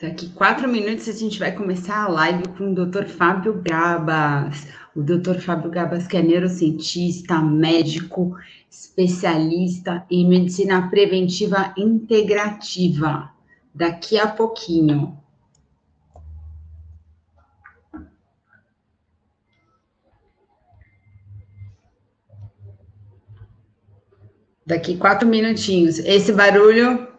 Daqui quatro minutos a gente vai começar a live com o Dr. Fábio Gabas. O Dr. Fábio Gabas, que é neurocientista, médico, especialista em medicina preventiva integrativa. Daqui a pouquinho. Daqui quatro minutinhos. Esse barulho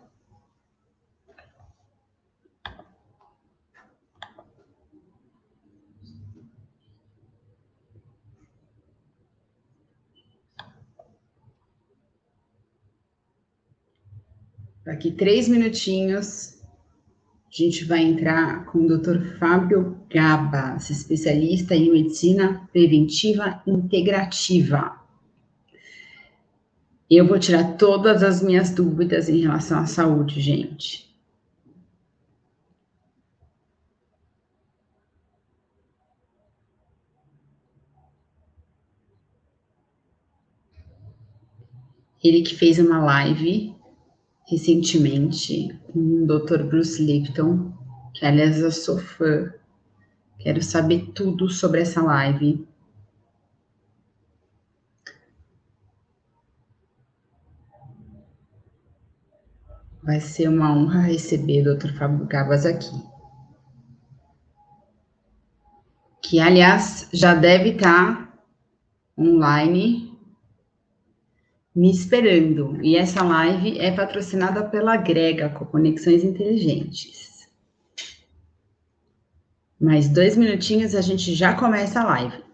Daqui três minutinhos, a gente vai entrar com o Dr. Fábio Gabas, especialista em medicina preventiva integrativa. Eu vou tirar todas as minhas dúvidas em relação à saúde, gente. Ele que fez uma live recentemente com o Dr. Bruce Lipton, que aliás eu sou fã. Quero saber tudo sobre essa live. Vai ser uma honra receber o Dr. Fábio Gabas aqui. Que, aliás, já deve estar online me esperando. E essa live é patrocinada pela Grega, com Conexões Inteligentes. Mais dois minutinhos a gente já começa a live.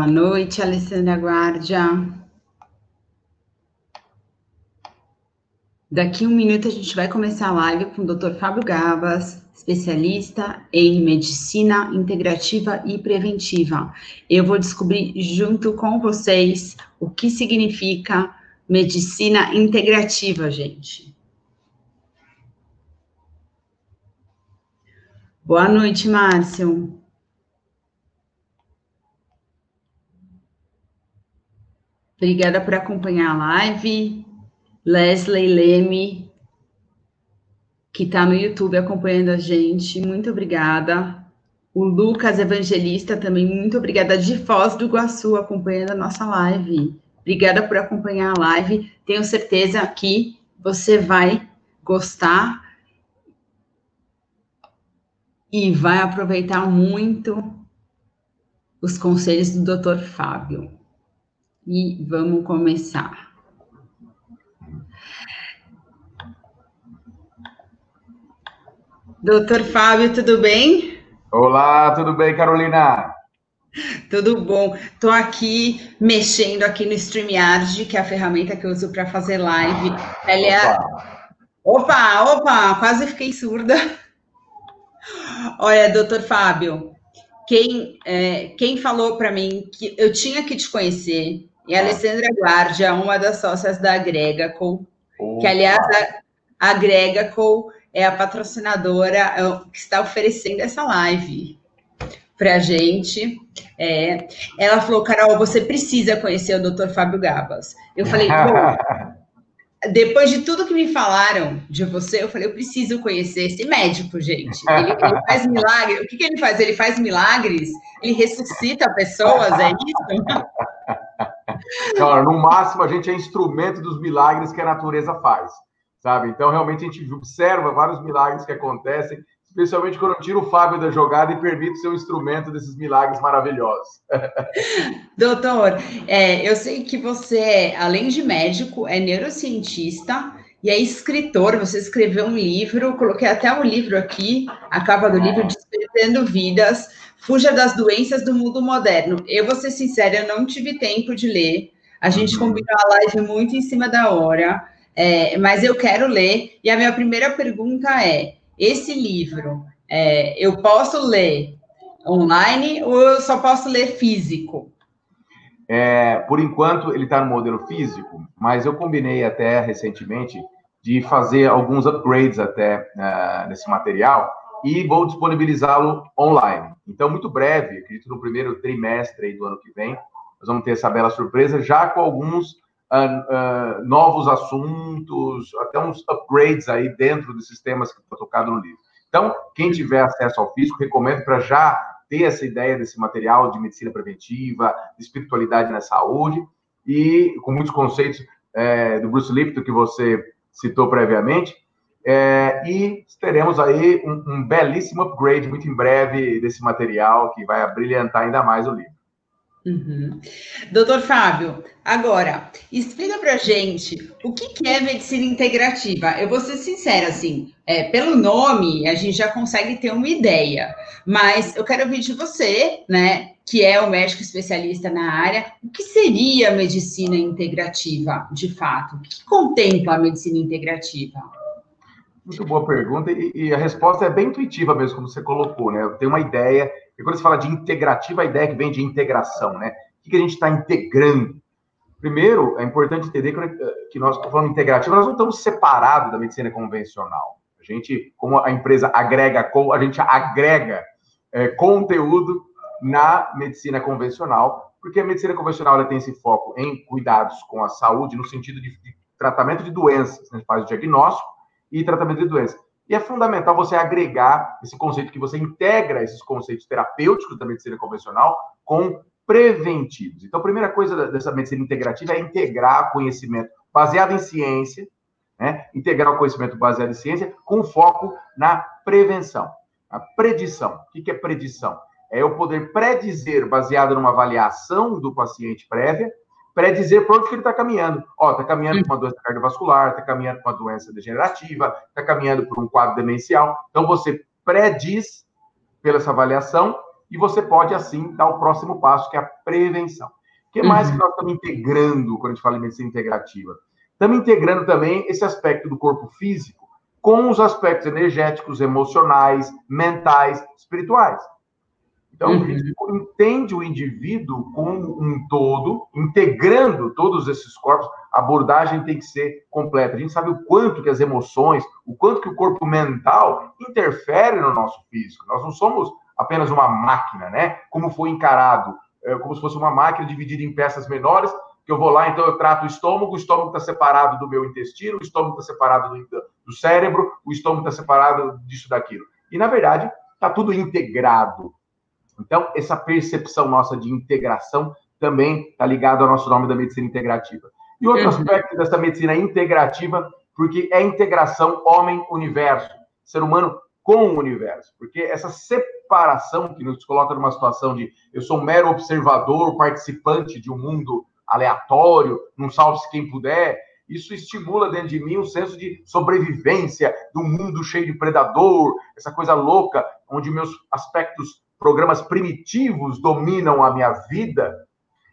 Boa noite, Alessandra Guardia. Daqui um minuto a gente vai começar a live com o Dr. Fábio Gabas, especialista em medicina integrativa e preventiva. Eu vou descobrir junto com vocês o que significa medicina integrativa, gente. Boa noite, Márcio. Obrigada por acompanhar a live. Leslie Leme, que está no YouTube acompanhando a gente, muito obrigada. O Lucas Evangelista também, muito obrigada. De Foz do Iguaçu, acompanhando a nossa live. Obrigada por acompanhar a live. Tenho certeza que você vai gostar e vai aproveitar muito os conselhos do Dr. Fábio e vamos começar. Doutor Fábio, tudo bem? Olá, tudo bem, Carolina? Tudo bom. Estou aqui mexendo aqui no StreamYard, que é a ferramenta que eu uso para fazer live. Ela é... Opa, opa, quase fiquei surda. Olha, doutor Fábio, quem, é, quem falou para mim que eu tinha que te conhecer e a Alessandra Guardia, uma das sócias da Agregaco, oh. que, aliás, a Agregaco é a patrocinadora é que está oferecendo essa live para a gente. É, ela falou, Carol, você precisa conhecer o Dr. Fábio Gabas. Eu falei, depois de tudo que me falaram de você, eu falei, eu preciso conhecer esse médico, gente. Ele, ele faz milagres. O que, que ele faz? Ele faz milagres? Ele ressuscita pessoas, é isso? Cara, no máximo, a gente é instrumento dos milagres que a natureza faz, sabe? Então, realmente, a gente observa vários milagres que acontecem, especialmente quando eu tiro o Fábio da jogada e permito ser um instrumento desses milagres maravilhosos. Doutor, é, eu sei que você, além de médico, é neurocientista e é escritor, você escreveu um livro, coloquei até um livro aqui, a capa do livro, Despertando Vidas, Fuja das Doenças do Mundo Moderno. Eu vou ser sincera, eu não tive tempo de ler, a gente uhum. combinou a live muito em cima da hora, é, mas eu quero ler, e a minha primeira pergunta é, esse livro, é, eu posso ler online ou eu só posso ler físico? É, por enquanto, ele está no modelo físico, mas eu combinei até recentemente de fazer alguns upgrades até uh, nesse material e vou disponibilizá-lo online. Então, muito breve, acredito no primeiro trimestre do ano que vem, nós vamos ter essa bela surpresa, já com alguns uh, uh, novos assuntos, até uns upgrades aí dentro dos sistemas que estão tocados no livro. Então, quem tiver acesso ao físico, recomendo para já ter essa ideia desse material de medicina preventiva, de espiritualidade na saúde, e com muitos conceitos é, do Bruce Lipton que você citou previamente. É, e teremos aí um, um belíssimo upgrade muito em breve desse material que vai brilhantar ainda mais o livro. Uhum. Doutor Fábio, agora, explica pra gente o que, que é medicina integrativa. Eu vou ser sincera, assim, é, pelo nome a gente já consegue ter uma ideia, mas eu quero ouvir de você, né, que é o médico especialista na área, o que seria medicina integrativa, de fato? O que contempla a medicina integrativa? Muito boa pergunta, e, e a resposta é bem intuitiva mesmo, como você colocou, né? Eu tenho uma ideia e quando se fala de integrativa, a ideia que vem de integração, né? O que, a gente está integrando? Primeiro, é importante entender que nós estamos falando integrativa, nós não estamos separados da medicina convencional. A gente, como a empresa agrega, a gente agrega é, conteúdo na medicina convencional, porque a medicina convencional ela tem esse foco em cuidados com a saúde, no sentido de, de tratamento de doenças, né? faz o diagnóstico e tratamento de doenças. E é fundamental você agregar esse conceito, que você integra esses conceitos terapêuticos da medicina convencional com preventivos. Então, a primeira coisa dessa medicina integrativa é integrar conhecimento baseado em ciência, né? integrar o conhecimento baseado em ciência com foco na prevenção, a predição. O que é predição? É eu poder predizer, baseado numa avaliação do paciente prévia, predizer por onde que ele está caminhando. Ó, está caminhando para uma doença cardiovascular, está caminhando para uma doença degenerativa, está caminhando por um quadro demencial. Então, você prediz pela essa avaliação e você pode, assim, dar o próximo passo, que é a prevenção. O que mais uhum. que nós estamos integrando quando a gente fala em medicina integrativa? Estamos integrando também esse aspecto do corpo físico com os aspectos energéticos, emocionais, mentais, espirituais. Então, uhum. entende o indivíduo como um todo, integrando todos esses corpos, a abordagem tem que ser completa. A gente sabe o quanto que as emoções, o quanto que o corpo mental interfere no nosso físico. Nós não somos apenas uma máquina, né? Como foi encarado, é, como se fosse uma máquina dividida em peças menores, que eu vou lá, então eu trato o estômago, o estômago está separado do meu intestino, o estômago está separado do, do cérebro, o estômago está separado disso, daquilo. E, na verdade, está tudo integrado. Então, essa percepção nossa de integração também está ligado ao nosso nome da medicina integrativa. E outro uhum. aspecto dessa medicina integrativa, porque é integração homem-universo, ser humano com o universo, porque essa separação que nos coloca numa situação de eu sou um mero observador, participante de um mundo aleatório, não salve-se quem puder, isso estimula dentro de mim um senso de sobrevivência, um mundo cheio de predador, essa coisa louca, onde meus aspectos programas primitivos dominam a minha vida.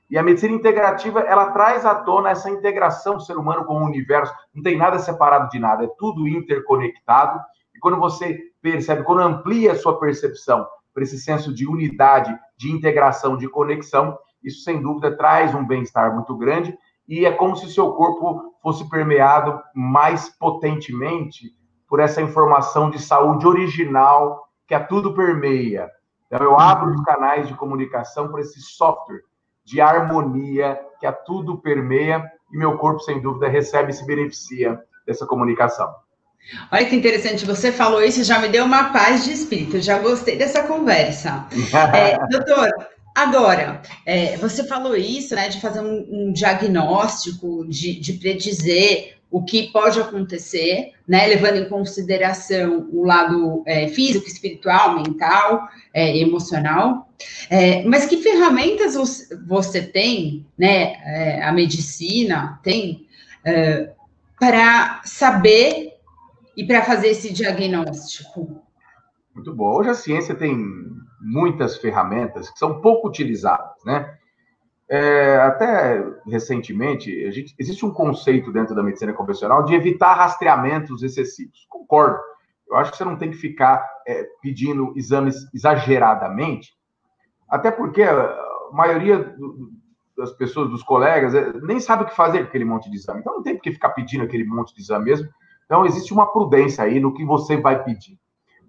E a medicina integrativa, ela traz à tona essa integração do ser humano com o universo. Não tem nada separado de nada, é tudo interconectado. E quando você percebe, quando amplia a sua percepção para esse senso de unidade, de integração, de conexão, isso sem dúvida traz um bem-estar muito grande e é como se seu corpo fosse permeado mais potentemente por essa informação de saúde original que a tudo permeia. Então, eu abro os canais de comunicação para esse software de harmonia que a tudo permeia e meu corpo, sem dúvida, recebe e se beneficia dessa comunicação. Olha que interessante, você falou isso, já me deu uma paz de espírito, já gostei dessa conversa. É, doutor, agora, é, você falou isso, né, de fazer um, um diagnóstico, de, de predizer o que pode acontecer, né, levando em consideração o lado é, físico, espiritual, mental, é, emocional. É, mas que ferramentas você tem, né, é, a medicina tem, é, para saber e para fazer esse diagnóstico? Muito bom. Hoje a ciência tem muitas ferramentas que são pouco utilizadas, né? É, até recentemente, gente, existe um conceito dentro da medicina convencional de evitar rastreamentos excessivos. Concordo. Eu acho que você não tem que ficar é, pedindo exames exageradamente, até porque a maioria do, das pessoas, dos colegas, é, nem sabe o que fazer com aquele monte de exame. Então não tem que ficar pedindo aquele monte de exame mesmo. Então existe uma prudência aí no que você vai pedir.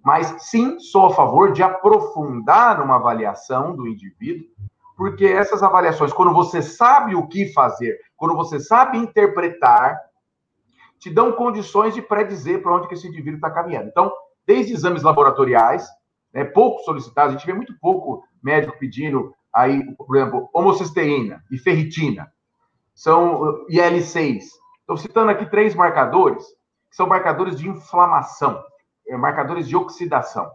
Mas sim, sou a favor de aprofundar uma avaliação do indivíduo porque essas avaliações, quando você sabe o que fazer, quando você sabe interpretar, te dão condições de predizer para onde que esse indivíduo está caminhando. Então, desde exames laboratoriais, né, pouco solicitados, a gente vê muito pouco médico pedindo aí, por exemplo, homocisteína e ferritina, são IL6. Estou citando aqui três marcadores, que são marcadores de inflamação, é, marcadores de oxidação.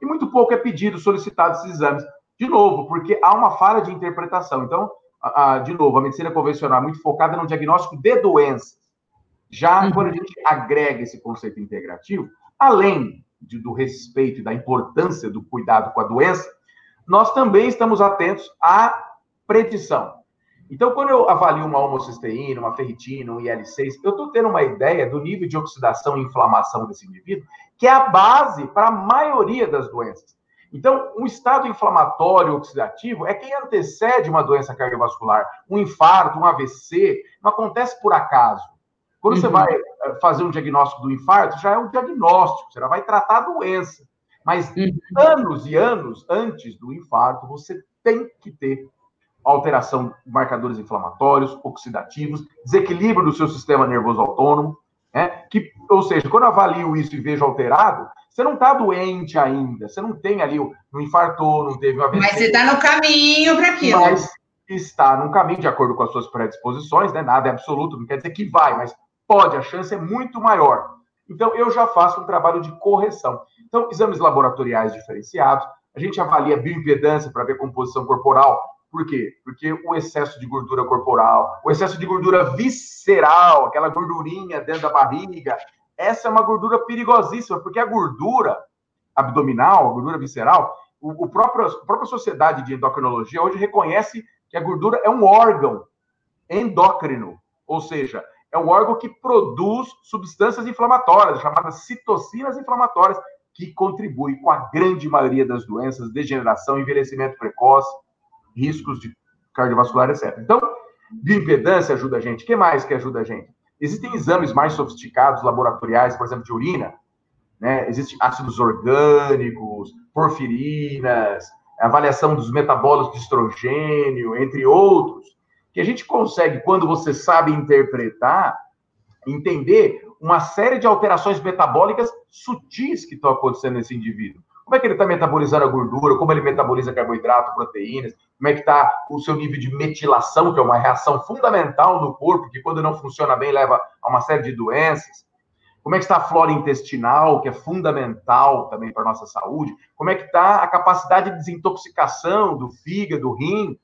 E muito pouco é pedido, solicitado esses exames. De novo, porque há uma falha de interpretação. Então, a, a, de novo, a medicina convencional é muito focada no diagnóstico de doenças. Já uhum. quando a gente agrega esse conceito integrativo, além de, do respeito e da importância do cuidado com a doença, nós também estamos atentos à predição. Então, quando eu avalio uma homocisteína, uma ferritina, um IL-6, eu estou tendo uma ideia do nível de oxidação e inflamação desse indivíduo, que é a base para a maioria das doenças. Então, um estado inflamatório oxidativo é quem antecede uma doença cardiovascular. Um infarto, um AVC, não acontece por acaso. Quando uhum. você vai eh, fazer um diagnóstico do infarto, já é um diagnóstico, você já vai tratar a doença. Mas uhum. anos e anos antes do infarto, você tem que ter alteração de marcadores inflamatórios, oxidativos, desequilíbrio do seu sistema nervoso autônomo, ou seja, quando eu avalio isso e vejo alterado, você não está doente ainda, você não tem ali, não infartou, não teve uma AVC. Mas você está no caminho para aquilo. Mas está no caminho, de acordo com as suas predisposições, né? Nada é absoluto, não quer dizer que vai, mas pode, a chance é muito maior. Então, eu já faço um trabalho de correção. Então, exames laboratoriais diferenciados, a gente avalia bioimpedância para ver composição corporal. Por quê? Porque o excesso de gordura corporal, o excesso de gordura visceral, aquela gordurinha dentro da barriga, essa é uma gordura perigosíssima, porque a gordura abdominal, a gordura visceral, o, o próprio, a própria sociedade de endocrinologia hoje reconhece que a gordura é um órgão endócrino, ou seja, é um órgão que produz substâncias inflamatórias, chamadas citocinas inflamatórias, que contribuem com a grande maioria das doenças, degeneração, envelhecimento precoce, riscos de cardiovascular, etc. Então, bioimpedância ajuda a gente. O que mais que ajuda a gente? Existem exames mais sofisticados, laboratoriais, por exemplo, de urina, né? Existem ácidos orgânicos, porfirinas, avaliação dos metabólicos de estrogênio, entre outros, que a gente consegue, quando você sabe interpretar, entender uma série de alterações metabólicas sutis que estão acontecendo nesse indivíduo. Como é que ele está metabolizando a gordura, como ele metaboliza carboidrato, proteínas, como é que está o seu nível de metilação, que é uma reação fundamental no corpo, que quando não funciona bem leva a uma série de doenças. Como é que está a flora intestinal, que é fundamental também para a nossa saúde? Como é que está a capacidade de desintoxicação do fígado, do rim?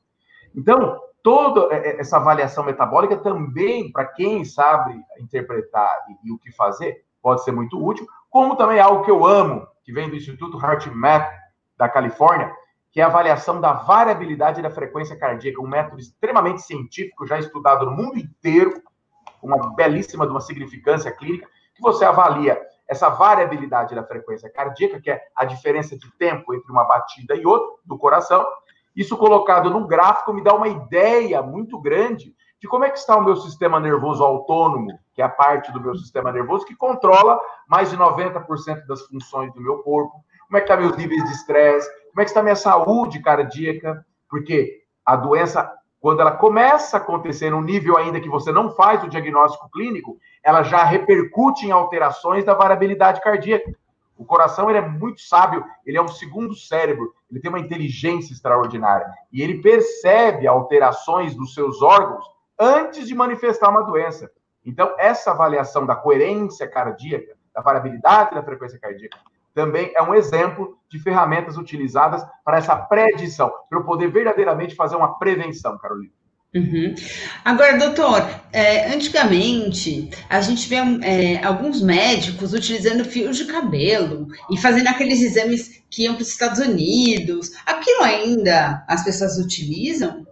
Então, toda essa avaliação metabólica também, para quem sabe interpretar e, e o que fazer, pode ser muito útil, como também é algo que eu amo, que vem do Instituto HeartMath da Califórnia, que é a avaliação da variabilidade da frequência cardíaca, um método extremamente científico, já estudado no mundo inteiro, uma belíssima de uma significância clínica, que você avalia essa variabilidade da frequência cardíaca, que é a diferença de tempo entre uma batida e outra do coração. Isso colocado num gráfico me dá uma ideia muito grande de como é que está o meu sistema nervoso autônomo, que é a parte do meu sistema nervoso que controla mais de 90% das funções do meu corpo, como é que está meus níveis de estresse, como é que está minha saúde cardíaca, porque a doença, quando ela começa a acontecer num nível ainda que você não faz o diagnóstico clínico, ela já repercute em alterações da variabilidade cardíaca. O coração ele é muito sábio, ele é um segundo cérebro, ele tem uma inteligência extraordinária e ele percebe alterações dos seus órgãos antes de manifestar uma doença. Então, essa avaliação da coerência cardíaca, da variabilidade da frequência cardíaca, também é um exemplo de ferramentas utilizadas para essa predição, para eu poder verdadeiramente fazer uma prevenção, Carolina. Uhum. Agora, doutor, é, antigamente a gente vê é, alguns médicos utilizando fios de cabelo e fazendo aqueles exames que iam para os Estados Unidos. Aquilo ainda as pessoas utilizam?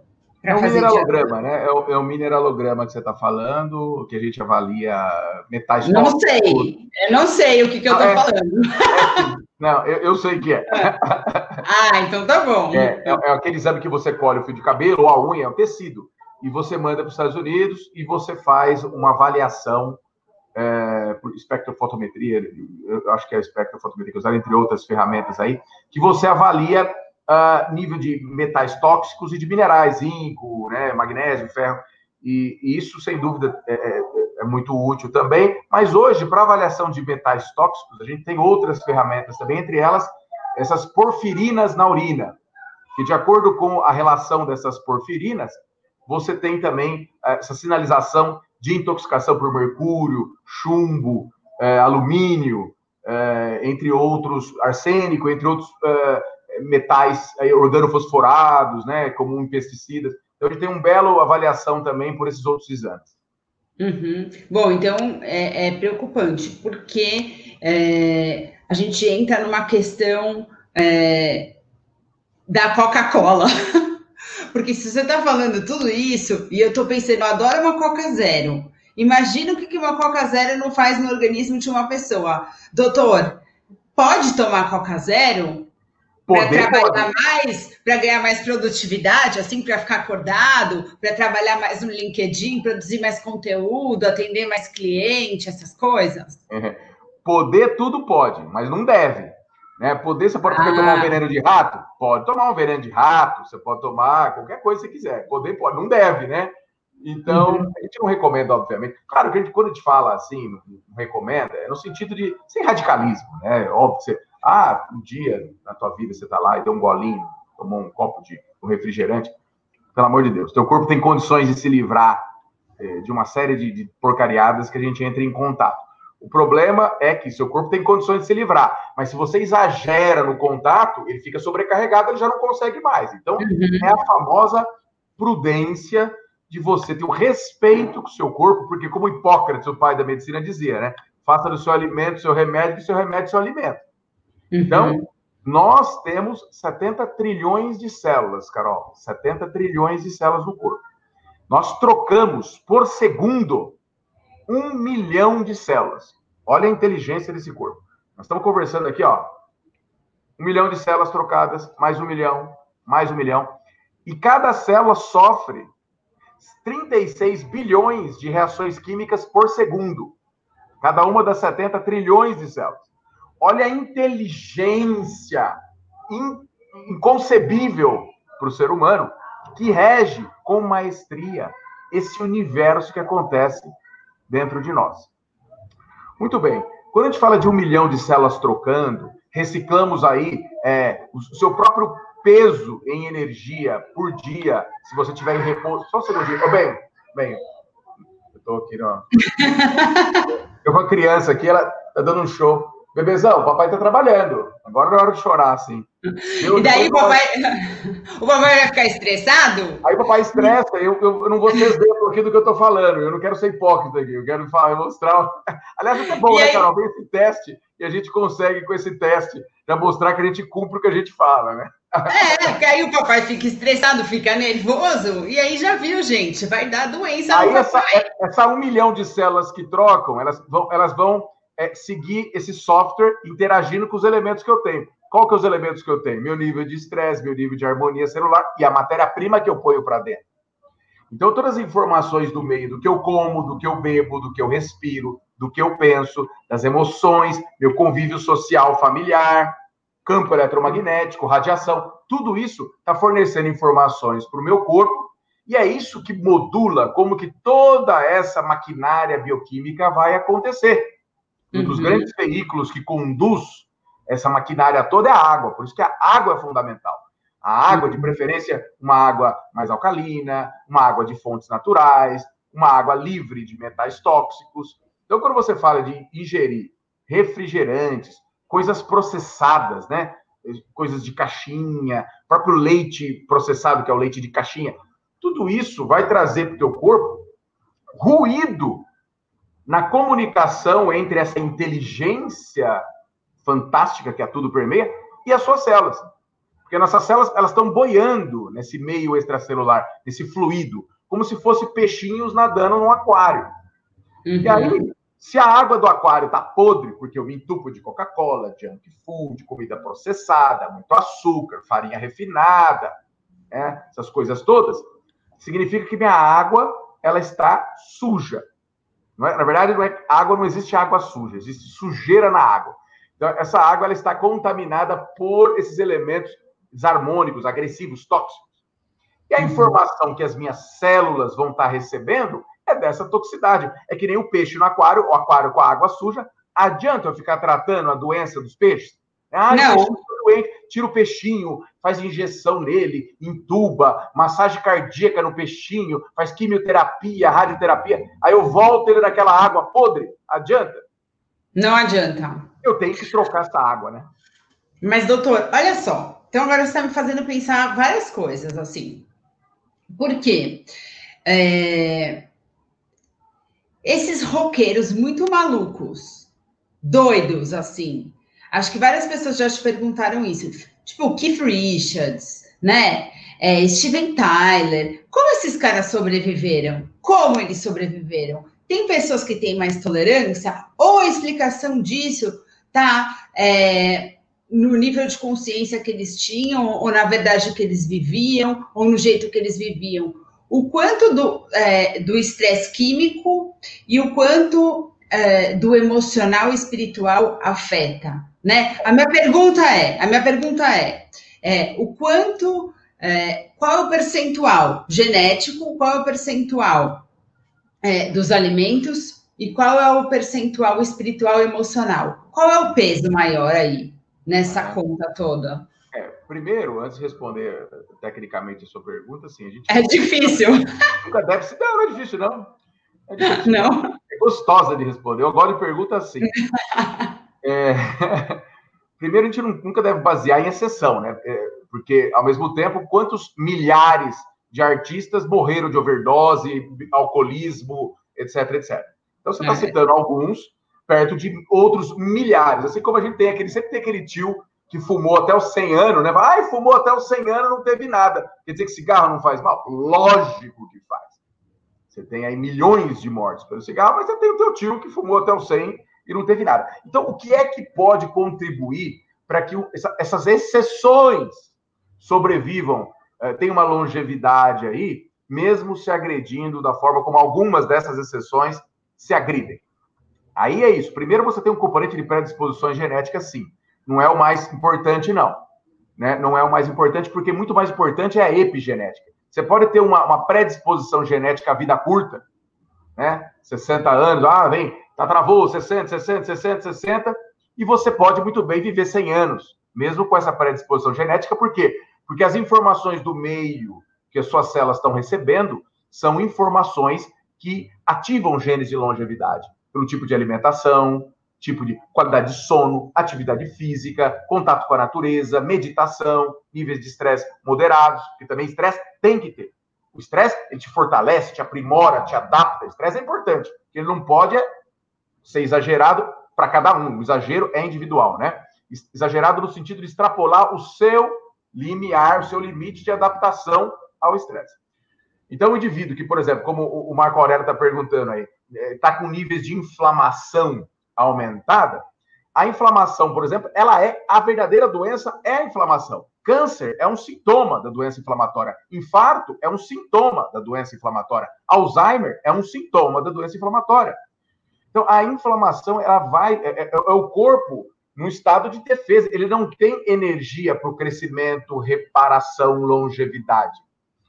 É o mineralograma, né? É o, é o, mineralograma que você está falando, que a gente avalia metais. Não sei, eu não sei o que, que eu estou ah, é, falando. É, não, eu, eu, sei que é. Ah, então tá bom. É, é, é, aquele exame que você colhe o fio de cabelo ou a unha, é o tecido, e você manda para os Estados Unidos e você faz uma avaliação é, por espectrofotometria, eu acho que é a espectrofotometria que usaram, entre outras ferramentas aí, que você avalia uh, nível de metais tóxicos e de minerais, zinco, né, magnésio, ferro, e, isso, sem dúvida, é, é, é, muito útil também. Mas hoje, para avaliação de metais tóxicos, a gente tem outras ferramentas também, entre elas essas porfirinas na urina, que de acordo com a relação dessas porfirinas, você tem também eh, essa sinalização de intoxicação por mercúrio, chumbo, é, alumínio, é, entre outros, arsênico, entre outros é, metais organofosforados, né, como em pesticidas. Então, ele tem um belo avaliação também por esses outros exames. Uhum. Bom, então é, é preocupante, porque é, a gente entra numa questão é, da Coca-Cola. porque se você está falando tudo isso, e eu estou pensando, eu adoro uma Coca Zero. Imagina o que uma Coca Zero não faz no organismo de uma pessoa. Doutor, pode tomar Coca Zero? Para trabalhar mais, para ganhar mais produtividade, assim, para ficar acordado, para trabalhar mais no LinkedIn, produzir mais conteúdo, atender mais cliente, essas coisas? É. Poder tudo pode, mas não deve. Né? Poder, você pode ah. tomar um veneno de rato? Pode tomar um veneno de rato, você pode tomar qualquer coisa que você quiser. Poder pode, não deve, né? Então, uhum. a gente não recomenda, obviamente. Claro que a gente, quando a gente fala assim, não recomenda, é no sentido de sem radicalismo, né? Óbvio, você, ah, um dia na tua vida você está lá e deu um golinho, tomou um copo de um refrigerante. Pelo amor de Deus, teu corpo tem condições de se livrar eh, de uma série de, de porcariadas que a gente entra em contato. O problema é que seu corpo tem condições de se livrar, mas se você exagera no contato, ele fica sobrecarregado, ele já não consegue mais. Então, uhum. é a famosa prudência de você ter o respeito com o seu corpo, porque como Hipócrates, o pai da medicina, dizia, né? Faça do seu alimento seu remédio, do seu remédio seu alimento. Então, uhum. nós temos 70 trilhões de células, Carol. 70 trilhões de células no corpo. Nós trocamos por segundo um milhão de células. Olha a inteligência desse corpo. Nós estamos conversando aqui, ó. Um milhão de células trocadas, mais um milhão, mais um milhão. E cada célula sofre 36 bilhões de reações químicas por segundo. Cada uma das 70 trilhões de células. Olha a inteligência inconcebível para o ser humano que rege com maestria esse universo que acontece dentro de nós. Muito bem. Quando a gente fala de um milhão de células trocando, reciclamos aí é, o seu próprio peso em energia por dia, se você tiver em repouso. Só um segundinho. Oh, bem, bem, eu tô aqui, ó. Eu com a criança aqui, ela tá dando um show. Bebezão, o papai tá trabalhando. Agora não é hora de chorar, assim. E daí o papai, o papai vai ficar estressado? Aí o papai estressa, eu, eu, eu não vou ser exemplo aqui do que eu tô falando. Eu não quero ser hipócrita aqui, eu quero falar, mostrar. Aliás, é bom, e né, aí... Carol? Tem esse teste e a gente consegue, com esse teste, já mostrar que a gente cumpre o que a gente fala, né? É, porque aí o papai fica estressado, fica nervoso, e aí já viu, gente, vai dar doença aí essa, essa, um milhão de células que trocam, elas vão, elas vão é, seguir esse software interagindo com os elementos que eu tenho. Qual que é os elementos que eu tenho? Meu nível de estresse, meu nível de harmonia celular e a matéria-prima que eu ponho para dentro. Então, todas as informações do meio, do que eu como, do que eu bebo, do que eu respiro, do que eu penso, das emoções, meu convívio social, familiar, campo eletromagnético, radiação, tudo isso está fornecendo informações para o meu corpo e é isso que modula como que toda essa maquinária bioquímica vai acontecer. Um dos uhum. grandes veículos que conduz essa maquinária toda é a água, por isso que a água é fundamental. A água, de uhum. preferência, uma água mais alcalina, uma água de fontes naturais, uma água livre de metais tóxicos. Então, quando você fala de ingerir refrigerantes, coisas processadas, né? Coisas de caixinha, próprio leite processado, que é o leite de caixinha, tudo isso vai trazer para o teu corpo ruído na comunicação entre essa inteligência fantástica que a tudo permeia e as suas células. Porque nossas células elas estão boiando nesse meio extracelular, nesse fluido, como se fossem peixinhos nadando num aquário. Uhum. E aí, se a água do aquário está podre, porque eu me entupo de Coca-Cola, junk food, comida processada, muito açúcar, farinha refinada, né, essas coisas todas, significa que minha água ela está suja. É? Na verdade, não é, água não existe água suja, existe sujeira na água. Então, essa água ela está contaminada por esses elementos desarmônicos, agressivos, tóxicos. E a uhum. informação que as minhas células vão estar recebendo é dessa toxicidade. É que nem o peixe no aquário, o aquário com a água suja. Adianta eu ficar tratando a doença dos peixes? Ah, não. Doente, tira o peixinho, faz injeção nele, entuba, massagem cardíaca no peixinho, faz quimioterapia, radioterapia. Aí eu volto ele naquela água podre. Adianta? Não adianta. Eu tenho que trocar essa água, né? Mas, doutor, olha só. Então agora você está me fazendo pensar várias coisas, assim. Por quê? É... Esses roqueiros muito malucos, doidos, assim. Acho que várias pessoas já te perguntaram isso. Tipo, Keith Richards, né? É, Steven Tyler. Como esses caras sobreviveram? Como eles sobreviveram? Tem pessoas que têm mais tolerância? Ou a explicação disso tá é, no nível de consciência que eles tinham, ou na verdade que eles viviam, ou no jeito que eles viviam. O quanto do é, estresse químico e o quanto é, do emocional e espiritual afeta, né? A minha pergunta é, a minha pergunta é, é o quanto, é, qual é o percentual genético, qual é o percentual é, dos alimentos e qual é o percentual espiritual e emocional? Qual é o peso maior aí? nessa conta toda? É, primeiro, antes de responder tecnicamente a sua pergunta, assim, a gente. É difícil. Nunca deve ser. Não, não é difícil, não. É difícil, não. É gostosa de responder. Eu gosto de pergunta assim. é... Primeiro, a gente nunca deve basear em exceção, né? É, porque, ao mesmo tempo, quantos milhares de artistas morreram de overdose, alcoolismo, etc, etc. Então, você está é. citando alguns, perto de outros milhares. Assim como a gente tem aquele, sempre tem aquele tio que fumou até os 100 anos, né? Ai, fumou até os 100 anos, não teve nada. Quer dizer que cigarro não faz mal? Lógico que faz. Você tem aí milhões de mortes pelo cigarro, mas você tem o teu tio que fumou até os 100 e não teve nada. Então, o que é que pode contribuir para que essas exceções sobrevivam, eh, tenham uma longevidade aí, mesmo se agredindo da forma como algumas dessas exceções se agridem? Aí é isso. Primeiro, você tem um componente de predisposições genéticas, sim. Não é o mais importante, não. Né? Não é o mais importante, porque muito mais importante é a epigenética. Você pode ter uma, uma predisposição genética à vida curta, né? 60 anos, ah, vem, tá, travou, 60, 60, 60, 60, e você pode muito bem viver 100 anos, mesmo com essa predisposição genética, por quê? Porque as informações do meio que as suas células estão recebendo são informações que ativam genes de longevidade pelo tipo de alimentação, tipo de qualidade de sono, atividade física, contato com a natureza, meditação, níveis de estresse moderados, porque também estresse tem que ter. O estresse, ele te fortalece, te aprimora, te adapta. O estresse é importante, ele não pode ser exagerado para cada um. O exagero é individual, né? Exagerado no sentido de extrapolar o seu limiar, o seu limite de adaptação ao estresse. Então, o indivíduo que, por exemplo, como o Marco Aurélio está perguntando aí, está é, com níveis de inflamação aumentada, a inflamação, por exemplo, ela é a verdadeira doença, é a inflamação. Câncer é um sintoma da doença inflamatória. Infarto é um sintoma da doença inflamatória. Alzheimer é um sintoma da doença inflamatória. Então, a inflamação, ela vai. É, é, é o corpo num estado de defesa. Ele não tem energia para o crescimento, reparação, longevidade.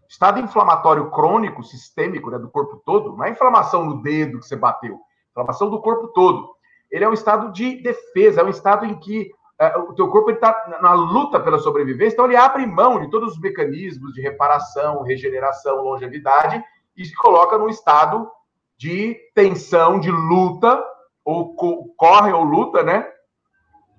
Estado inflamatório crônico, sistêmico, né, do corpo todo, não é inflamação no dedo que você bateu, inflamação do corpo todo. Ele é um estado de defesa, é um estado em que é, o teu corpo está na luta pela sobrevivência, então ele abre mão de todos os mecanismos de reparação, regeneração, longevidade e se coloca num estado de tensão, de luta, ou corre ou luta, né?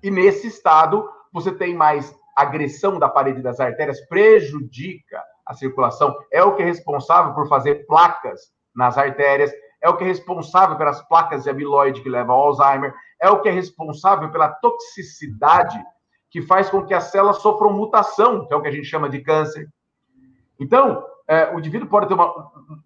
E nesse estado você tem mais agressão da parede das artérias, prejudica a circulação, é o que é responsável por fazer placas nas artérias, é o que é responsável pelas placas de amiloide que levam ao Alzheimer, é o que é responsável pela toxicidade que faz com que as células sofram mutação, que é o que a gente chama de câncer. Então, é, o indivíduo pode ter uma,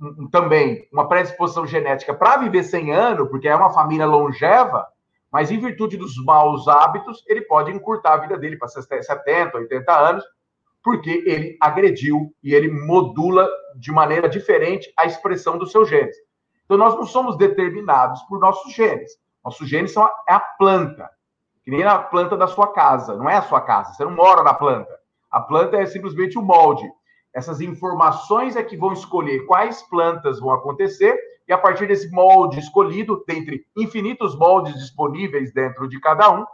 um, também uma predisposição genética para viver 100 anos, porque é uma família longeva, mas em virtude dos maus hábitos, ele pode encurtar a vida dele para 70, 80 anos, porque ele agrediu e ele modula de maneira diferente a expressão dos seus genes. Então, nós não somos determinados por nossos genes. Nossos genes são a, é a planta, que nem a planta da sua casa. Não é a sua casa, você não mora na planta. A planta é simplesmente o molde. Essas informações é que vão escolher quais plantas vão acontecer, e a partir desse molde escolhido, dentre infinitos moldes disponíveis dentro de cada um,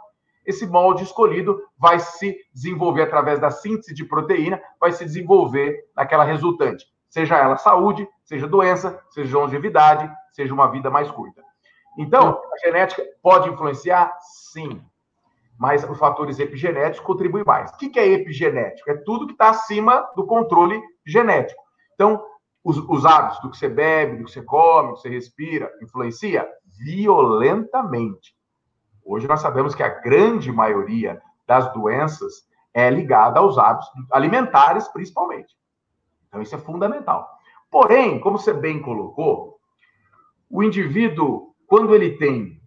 esse molde escolhido vai se desenvolver através da síntese de proteína, vai se desenvolver naquela resultante. Seja ela saúde, seja doença, seja longevidade, seja uma vida mais curta. Então, a genética pode influenciar? Sim. Mas os fatores epigenéticos contribuem mais. O que é epigenético? É tudo que está acima do controle genético. Então, os, os, hábitos do que você bebe, do que você come, do que você respira, influencia violentamente. Hoje nós sabemos que a grande maioria das doenças é ligada aos hábitos alimentares, principalmente. Então, isso é fundamental. Porém, como você bem colocou, o indivíduo, quando ele tem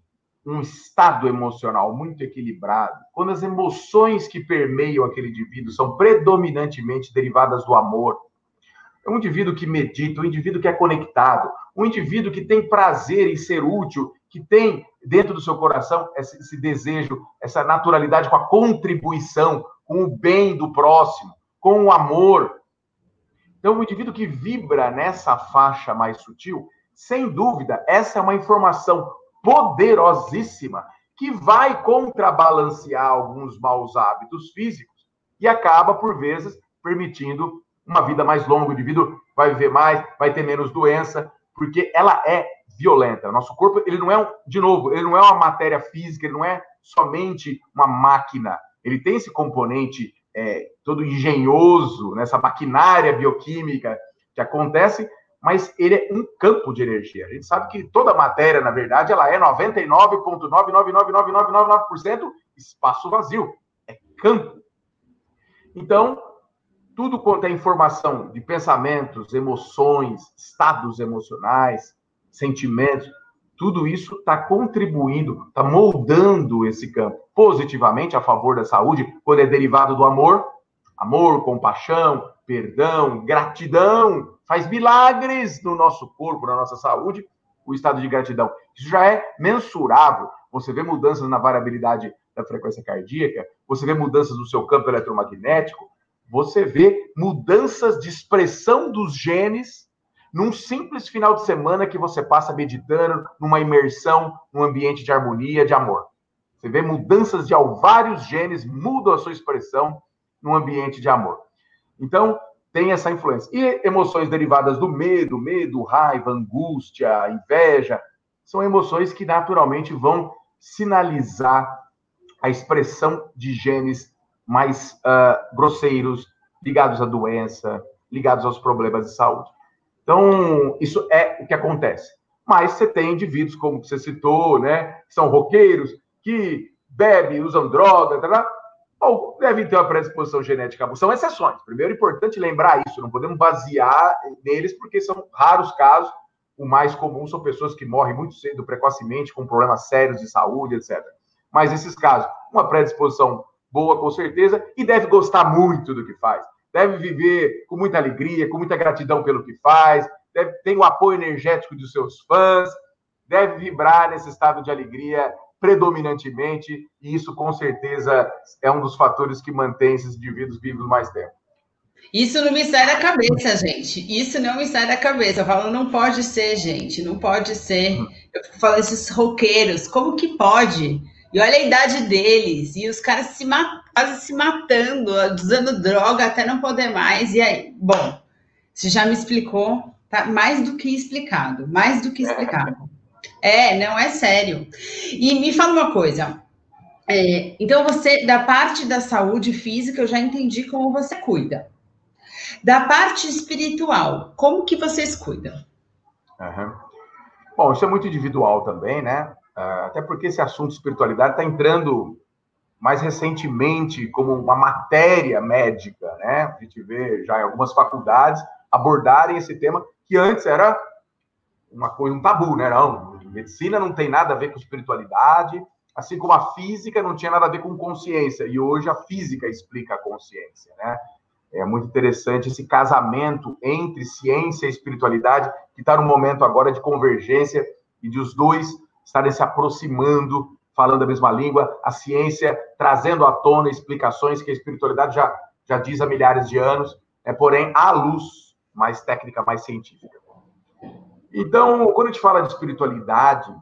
um estado emocional muito equilibrado, quando as emoções que permeiam aquele indivíduo são predominantemente derivadas do amor, é um indivíduo que medita, um indivíduo que é conectado, um indivíduo que tem prazer em ser útil, que tem dentro do seu coração esse, esse desejo, essa naturalidade com a contribuição, com o bem do próximo, com o amor. Então, o indivíduo que vibra nessa faixa mais sutil, sem dúvida, essa é uma informação poderosíssima que vai contrabalancear alguns maus hábitos físicos e acaba, por vezes, permitindo uma vida mais longa, o indivíduo vai viver mais, vai ter menos doença, porque ela é violenta. Nosso corpo, ele não é, um, de novo, ele não é uma matéria física, ele não é somente uma máquina. Ele tem esse componente é, todo engenhoso, nessa maquinária bioquímica que acontece, mas ele é um campo de energia. A gente sabe que toda matéria, na verdade, ela é 99,999999% espaço vazio, é campo. Então, tudo quanto é informação de pensamentos, emoções, estados emocionais, sentimentos, tudo isso está contribuindo, está moldando esse campo positivamente a favor da saúde, quando é derivado do amor, amor, compaixão, perdão, gratidão, faz milagres no nosso corpo, na nossa saúde, o estado de gratidão. Isso já é mensurável. Você vê mudanças na variabilidade da frequência cardíaca, você vê mudanças no seu campo eletromagnético, você vê mudanças de expressão dos genes num simples final de semana que você passa meditando, numa imersão, num ambiente de harmonia, de amor. Você vê mudanças de vários genes mudam a sua expressão num ambiente de amor. Então, tem essa influência. E emoções derivadas do medo, medo, raiva, angústia, inveja, são emoções que naturalmente vão sinalizar a expressão de genes mais uh, grosseiros, ligados à doença, ligados aos problemas de saúde. Então, isso é o que acontece. Mas você tem indivíduos, como você citou, né, que são roqueiros, que bebem, usam droga, tá, ou devem ter uma predisposição genética. São exceções. Primeiro, é importante lembrar isso, não podemos basear neles, porque são raros casos. O mais comum são pessoas que morrem muito cedo, precocemente, com problemas sérios de saúde, etc. Mas esses casos, uma predisposição boa, com certeza, e deve gostar muito do que faz. Deve viver com muita alegria, com muita gratidão pelo que faz, deve ter o apoio energético dos seus fãs, deve vibrar nesse estado de alegria predominantemente, e isso com certeza é um dos fatores que mantém esses indivíduos vivos mais tempo. Isso não me sai da cabeça, gente. Isso não me sai da cabeça. Eu falo, não pode ser, gente. Não pode ser. Eu falo, esses roqueiros, como que pode? E olha a idade deles, e os caras se quase se matando, usando droga até não poder mais. E aí, bom, você já me explicou, tá mais do que explicado, mais do que explicado. É, não é sério. E me fala uma coisa. É, então, você, da parte da saúde física, eu já entendi como você cuida. Da parte espiritual, como que vocês cuidam? Uhum. Bom, isso é muito individual também, né? Uh, até porque esse assunto de espiritualidade está entrando mais recentemente como uma matéria médica, né? A gente vê já em algumas faculdades abordarem esse tema que antes era uma coisa, um tabu, né? Não, medicina não tem nada a ver com espiritualidade, assim como a física não tinha nada a ver com consciência, e hoje a física explica a consciência, né? É muito interessante esse casamento entre ciência e espiritualidade, que está no momento agora de convergência e de os dois estarem se aproximando, falando a mesma língua, a ciência trazendo à tona explicações que a espiritualidade já, já diz há milhares de anos, é, porém, à luz mais técnica, mais científica. Então, quando a gente fala de espiritualidade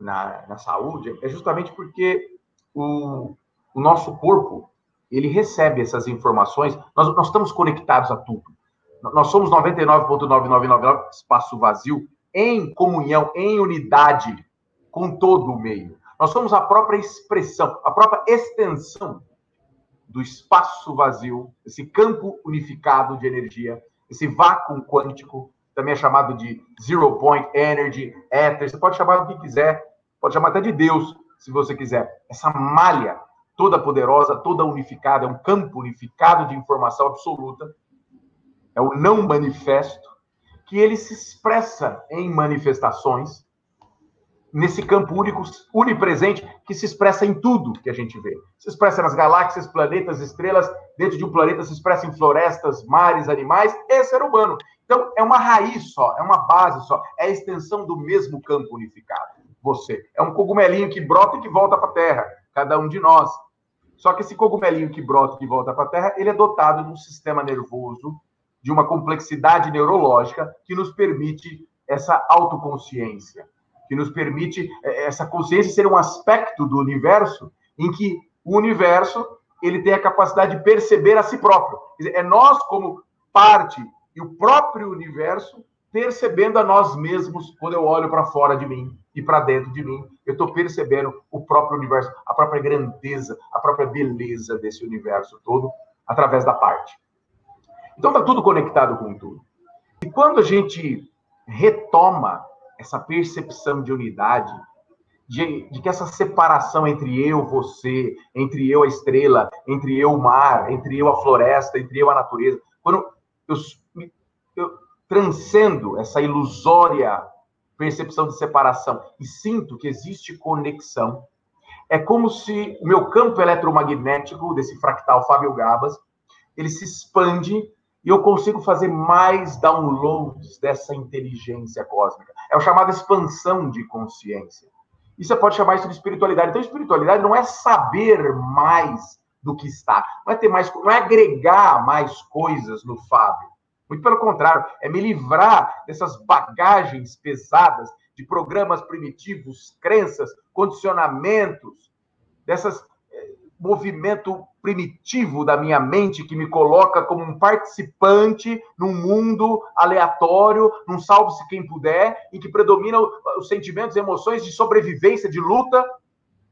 na, na saúde, é justamente porque o, o nosso corpo ele recebe essas informações. Nós, nós estamos conectados a tudo. Nós somos 99,9999 espaço vazio em comunhão, em unidade com todo o meio. Nós somos a própria expressão, a própria extensão do espaço vazio, esse campo unificado de energia, esse vácuo quântico também é chamado de zero point energy, ether, você pode chamar do que quiser, pode chamar até de Deus, se você quiser. Essa malha toda poderosa, toda unificada, é um campo unificado de informação absoluta, é o não manifesto, que ele se expressa em manifestações, nesse campo único, unipresente, que se expressa em tudo que a gente vê. Se expressa nas galáxias, planetas, estrelas, dentro de um planeta se expressa em florestas, mares, animais e ser humano. Então, é uma raiz só, é uma base só, é a extensão do mesmo campo unificado. Você é um cogumelinho que brota e que volta para a Terra, cada um de nós. Só que esse cogumelinho que brota e que volta para a Terra, ele é dotado de um sistema nervoso, de uma complexidade neurológica que nos permite essa autoconsciência, que nos permite é, essa consciência ser um aspecto do universo em que o universo ele tem a capacidade de perceber a si próprio. É nós como parte e o próprio universo percebendo a nós mesmos quando eu olho para fora de mim e para dentro de mim. Eu estou percebendo o próprio universo, a própria grandeza, a própria beleza desse universo todo através da parte. Então está tudo conectado com tudo. E quando a gente retoma essa percepção de unidade, de, de, que essa separação entre eu, você, entre eu, a estrela, entre eu, o mar, entre eu, a floresta, entre eu, a natureza, quando eu, eu transcendo essa ilusória percepção de separação e sinto que existe conexão, é como se o meu campo eletromagnético desse fractal Fábio Gabas, ele se expande e eu consigo fazer mais downloads dessa inteligência cósmica. É o chamado expansão de consciência. E você pode chamar isso de espiritualidade. Então, espiritualidade não é saber mais do que está, não é ter mais, não é agregar mais coisas no Fábio. Muito pelo contrário, é me livrar dessas bagagens pesadas de programas primitivos, crenças, condicionamentos, dessas eh, movimento primitivo da minha mente que me coloca como um participante num mundo aleatório, num salve-se quem puder, em que predominam os sentimentos emoções de sobrevivência, de luta,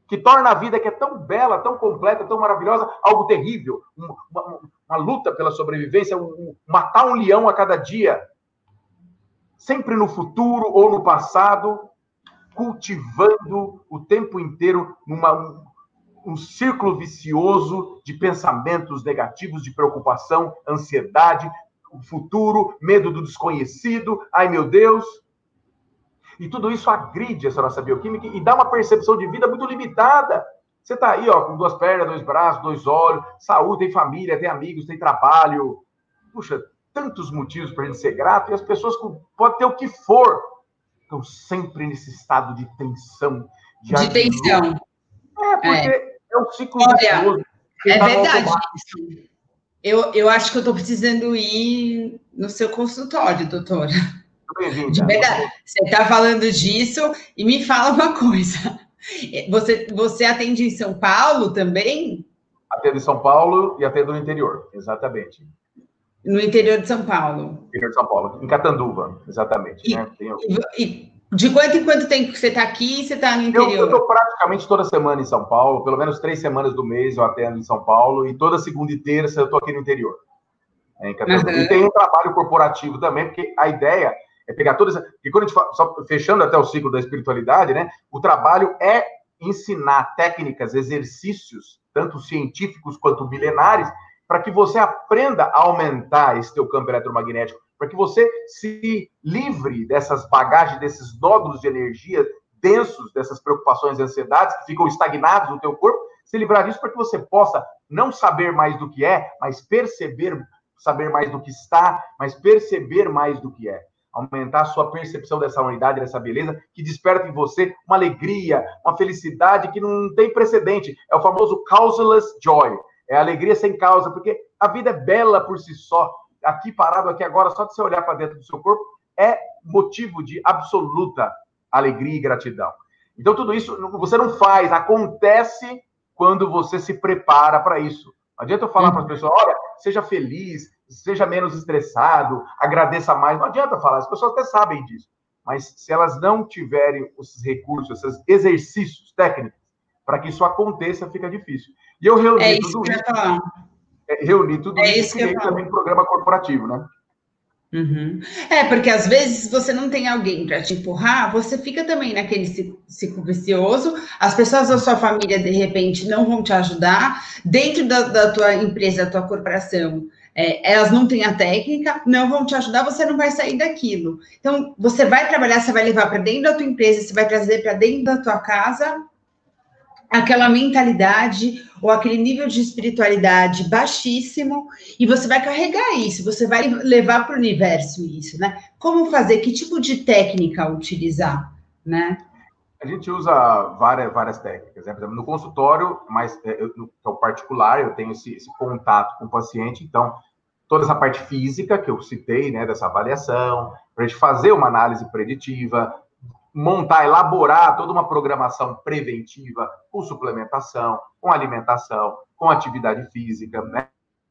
que torna a vida que é tão bela, tão completa, tão maravilhosa, algo terrível. Uma, uma, uma luta pela sobrevivência, um, matar um leão a cada dia. Sempre no futuro ou no passado, cultivando o tempo inteiro numa, um, círculo vicioso de pensamentos negativos, de preocupação, ansiedade, o futuro, medo do desconhecido. Ai, meu Deus, e tudo isso agride essa nossa bioquímica e dá uma percepção de vida muito limitada. Você está aí, ó, com duas pernas, dois braços, dois olhos, saúde, tem família, tem amigos, tem trabalho. Puxa, tantos motivos para a gente ser grato e as pessoas com, podem ter o que for, estão sempre nesse estado de tensão. De, de tensão. É, porque é, é um ciclo Olha, É tá verdade. Eu, eu acho que eu estou precisando ir no seu consultório, doutora. De verdade. Você está falando disso e me fala uma coisa. Você, você atende em São Paulo também? Atendo em São Paulo e atendo no interior, exatamente. No interior de São Paulo. Interior de São Paulo, em Catanduva, exatamente. E, né? e, e de quanto em quanto tempo que você está aqui e você está no interior? Eu estou praticamente toda semana em São Paulo, pelo menos três semanas do mês eu atendo em São Paulo, e toda segunda e terça eu estou aqui no interior. Né, uhum. E tem um trabalho corporativo também, porque a ideia é pegar todas. E quando a gente fala, só fechando até o ciclo da espiritualidade, né? O trabalho é ensinar técnicas, exercícios, tanto científicos quanto milenares, para que você aprenda a aumentar esse teu campo eletromagnético, para que você se livre dessas bagagens, desses nódulos de energia densos, dessas preocupações e ansiedades que ficam estagnados no teu corpo, se livrar disso para que você possa não saber mais do que é, mas perceber, saber mais do que está, mas perceber mais do que é aumentar a sua percepção dessa unidade, dessa beleza, que desperta em você uma alegria, uma felicidade que não tem precedente. É o famoso causeless joy. É alegria sem causa, porque a vida é bela por si só. Aqui parado, aqui agora, só de você olhar para dentro do seu corpo, é motivo de absoluta alegria e gratidão. Então, tudo isso você não faz, acontece quando você se prepara para isso. Não adianta eu falar para as pessoas, olha, seja feliz, seja menos estressado, agradeça mais. Não adianta falar, as pessoas até sabem disso. Mas se elas não tiverem esses recursos, esses exercícios técnicos, para que isso aconteça, fica difícil. E eu reuni é tudo isso. É, reuni tudo é isso e criei também um programa corporativo, né? Uhum. É, porque às vezes você não tem alguém para te empurrar, você fica também naquele ciclo vicioso, as pessoas da sua família, de repente, não vão te ajudar, dentro da, da tua empresa, da tua corporação, é, elas não têm a técnica, não vão te ajudar, você não vai sair daquilo. Então, você vai trabalhar, você vai levar para dentro da tua empresa, você vai trazer para dentro da tua casa aquela mentalidade ou aquele nível de espiritualidade baixíssimo e você vai carregar isso, você vai levar para o universo isso, né? Como fazer, que tipo de técnica utilizar, né? A gente usa várias, várias técnicas, né? Por exemplo, no consultório, mas é, eu, no é particular, eu tenho esse, esse contato com o paciente, então toda essa parte física que eu citei, né, dessa avaliação, para a gente fazer uma análise preditiva, montar, elaborar toda uma programação preventiva com suplementação, com alimentação, com atividade física, né?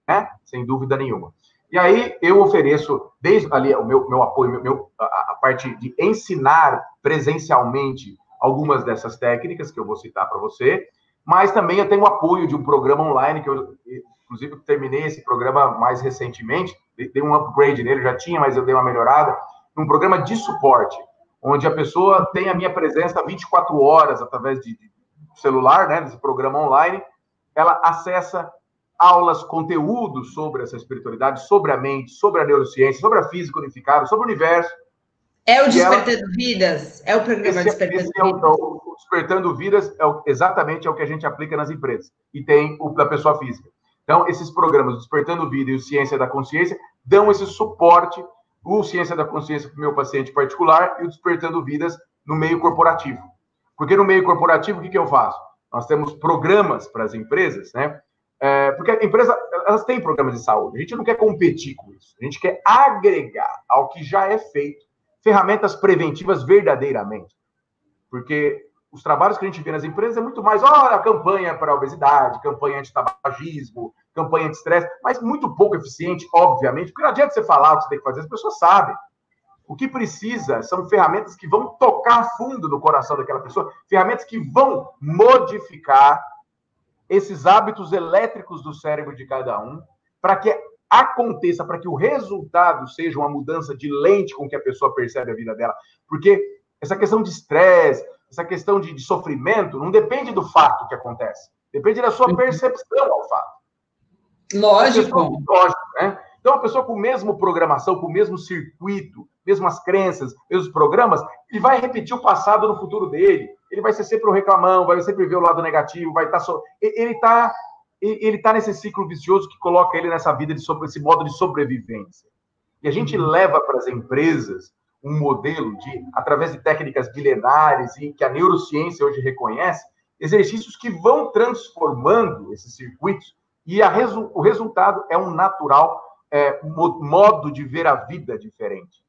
né? Sem dúvida nenhuma. E aí eu ofereço, desde ali, o meu, meu apoio, meu, a, a parte de ensinar presencialmente algumas dessas técnicas que eu vou citar para você, mas também eu tenho apoio de um programa online que eu, inclusive, terminei esse programa mais recentemente, dei um upgrade nele, já tinha, mas eu dei uma melhorada, um programa de suporte onde a pessoa tem a minha presença 24 horas através de, celular, né, desse programa online, ela acessa aulas, conteúdos sobre essa espiritualidade, sobre a mente, sobre a neurociência, sobre a física unificada, sobre o universo. É o Despertando ela... Vidas? É o programa esse, Despertando esse é Vidas? o, o Despertando Vidas é o, exatamente é o que a gente aplica nas empresas. E tem o da pessoa física. Então, esses programas, Despertando Vida e o Ciência da Consciência, dão esse suporte o Ciência da Consciência para o meu paciente particular e o Despertando Vidas no meio corporativo. Porque no meio corporativo, o que, que eu faço? Nós temos programas para as empresas, né? É, porque a empresa, elas têm programas de saúde. A gente não quer competir com isso. A gente quer agregar ao que já é feito ferramentas preventivas verdadeiramente. Porque os trabalhos que a gente vê nas empresas é muito mais, olha, campanha para a obesidade, campanha anti-tabagismo, campanha de estresse, mas muito pouco eficiente, obviamente, porque não adianta você falar o que você tem que fazer, as pessoas sabem. O que precisa são ferramentas que vão tocar fundo no coração daquela pessoa, ferramentas que vão modificar esses hábitos elétricos do cérebro de cada um, para que aconteça, para que o resultado seja uma mudança de lente com que a pessoa percebe a vida dela. Porque essa questão de estresse, essa questão de, de sofrimento, não depende do fato que acontece, depende da sua uhum. percepção ao fato. Lógico. Lógico, né? Então, a pessoa com a mesma programação, com o mesmo circuito, mesmas crenças, mesmos programas, ele vai repetir o passado no futuro dele. Ele vai ser sempre o reclamão, vai sempre ver o lado negativo, vai estar tá so... ele está ele está nesse ciclo vicioso que coloca ele nessa vida de sobre esse modo de sobrevivência. E a gente uhum. leva para as empresas um modelo de através de técnicas milenares e que a neurociência hoje reconhece, exercícios que vão transformando esses circuitos e resu o resultado é um natural é, modo de ver a vida diferente.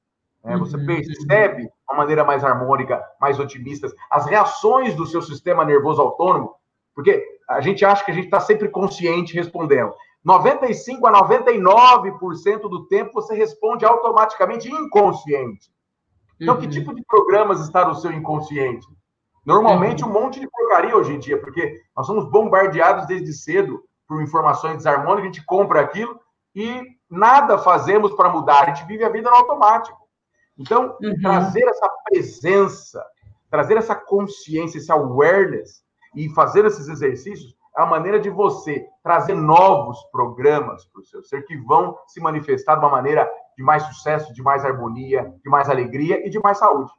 Né? Você uhum. percebe uma maneira mais harmônica, mais otimista, as reações do seu sistema nervoso autônomo, porque a gente acha que a gente está sempre consciente respondendo. 95 a 99% do tempo você responde automaticamente inconsciente. Então, uhum. que tipo de programas está no seu inconsciente? Normalmente, uhum. um monte de porcaria hoje em dia, porque nós somos bombardeados desde cedo por informações desarmônicas, a gente compra aquilo e nada fazemos para mudar, a gente vive a vida no automático. Então, uhum. trazer essa presença, trazer essa consciência, esse awareness e fazer esses exercícios é a maneira de você trazer novos programas para o seu ser que vão se manifestar de uma maneira de mais sucesso, de mais harmonia, de mais alegria e de mais saúde.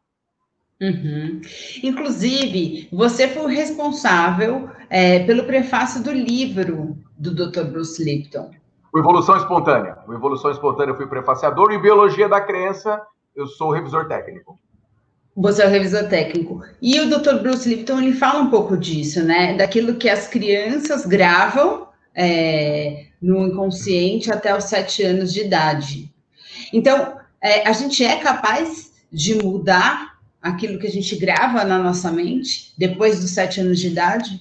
Uhum. Inclusive, você foi o responsável é, pelo prefácio do livro do Dr. Bruce Lipton. O Evolução Espontânea. O Evolução Espontânea eu fui prefaciador e Biologia da Crença eu sou revisor técnico. Você é o revisor técnico. E o Dr. Bruce Lipton, ele fala um pouco disso, né? Daquilo que as crianças gravam é, no inconsciente até os sete anos de idade. Então, é, a gente é capaz de mudar aquilo que a gente grava na nossa mente depois dos sete anos de idade?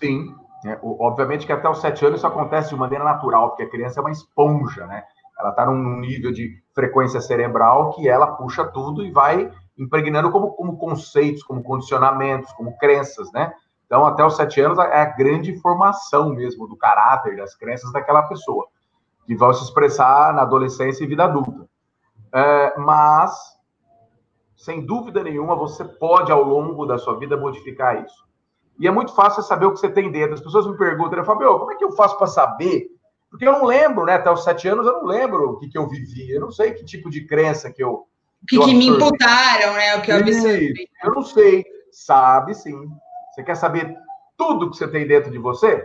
Sim. É, obviamente que até os sete anos isso acontece de maneira natural, porque a criança é uma esponja, né? Ela está num nível de frequência cerebral que ela puxa tudo e vai impregnando como, como conceitos, como condicionamentos, como crenças, né? Então, até os sete anos é a grande formação mesmo do caráter, das crenças daquela pessoa, que vão se expressar na adolescência e vida adulta. É, mas, sem dúvida nenhuma, você pode, ao longo da sua vida, modificar isso. E é muito fácil saber o que você tem dentro. As pessoas me perguntam, Fabio, como é que eu faço para saber porque eu não lembro, né? Até os sete anos eu não lembro o que, que eu vivi. Eu não sei que tipo de crença que eu. O que, que, me imputaram, né? O que eu absorvi. Eu não sei. Sabe sim. Você quer saber tudo que você tem dentro de você?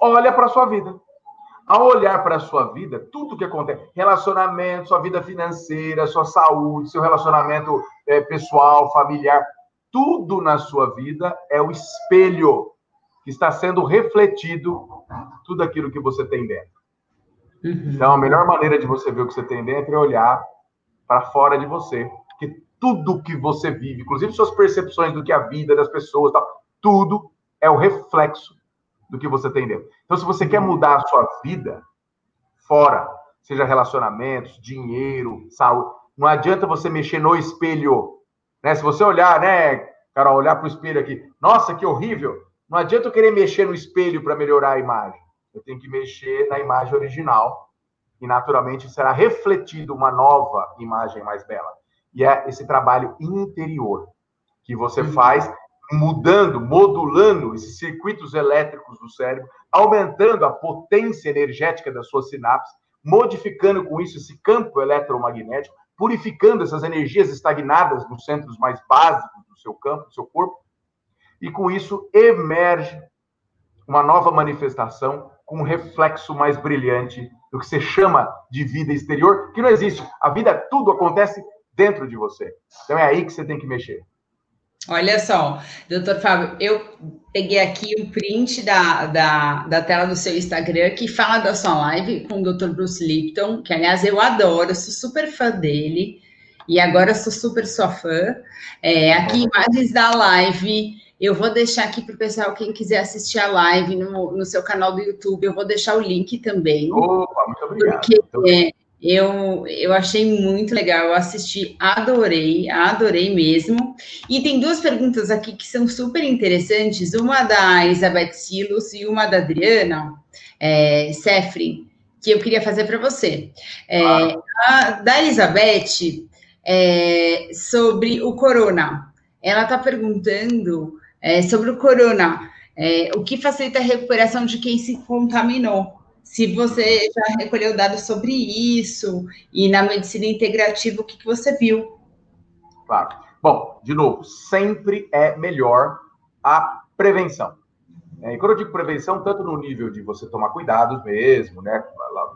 Olha para a sua vida. Ao olhar para a sua vida, tudo que acontece, relacionamento, sua vida financeira, sua saúde, seu relacionamento é, pessoal, familiar, tudo na sua vida é o espelho que está sendo refletido tudo aquilo que você tem dentro. Uhum. Então, a melhor maneira de você ver o que você tem dentro é olhar para fora de você. Porque tudo que você vive, inclusive suas percepções do que é a vida das pessoas, tal, tudo é o reflexo do que você tem dentro. Então, se você quer mudar a sua vida fora, seja relacionamentos, dinheiro, saúde, não adianta você mexer no espelho. Né? Se você olhar, né, cara, olhar para o espelho aqui, nossa, que horrível. Não adianta eu querer mexer no espelho para melhorar a imagem. Eu tenho que mexer na imagem original e naturalmente será refletido uma nova imagem mais bela. E é esse trabalho interior que você uhum. faz mudando, modulando esses circuitos elétricos do cérebro, aumentando a potência energética das suas sinapses, modificando com isso esse campo eletromagnético, purificando essas energias estagnadas nos centros mais básicos do seu campo, do seu corpo, e com isso emerge uma nova manifestação com um reflexo mais brilhante do que você chama de vida exterior, que não existe. A vida, tudo acontece dentro de você. Então é aí que você tem que mexer. Olha só, doutor Fábio, eu peguei aqui um print da, da, da tela do seu Instagram que fala da sua live com o doutor Bruce Lipton, que aliás eu adoro, sou super fã dele, e agora sou super sua fã. É, aqui imagens da live eu vou deixar aqui para o pessoal, quem quiser assistir a live no, no seu canal do YouTube, eu vou deixar o link também. Opa, muito obrigado. Porque é, eu, eu achei muito legal, eu assisti, adorei, adorei mesmo. E tem duas perguntas aqui que são super interessantes, uma da Elizabeth Silos e uma da Adriana é, Sefri, que eu queria fazer para você. É, a, da Elizabeth, é, sobre o corona. Ela está perguntando é, sobre o corona, é, o que facilita a recuperação de quem se contaminou? Se você já recolheu dados sobre isso e na medicina integrativa, o que, que você viu? Claro. Bom, de novo, sempre é melhor a prevenção. É, e quando eu digo prevenção, tanto no nível de você tomar cuidados mesmo, né?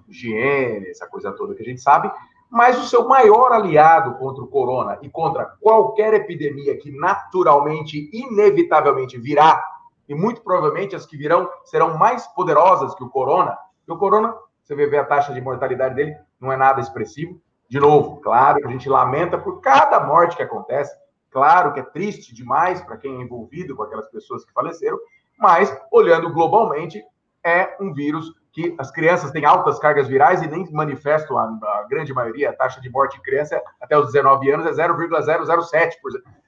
Higiene, essa coisa toda que a gente sabe, mas o seu maior aliado contra o corona e contra qualquer epidemia que naturalmente, inevitavelmente virá, e muito provavelmente as que virão serão mais poderosas que o corona, e o corona, você vê a taxa de mortalidade dele, não é nada expressivo. De novo, claro a gente lamenta por cada morte que acontece, claro que é triste demais para quem é envolvido com aquelas pessoas que faleceram, mas olhando globalmente, é um vírus que as crianças têm altas cargas virais e nem manifestam a, a grande maioria, a taxa de morte em criança até os 19 anos é 0,007%.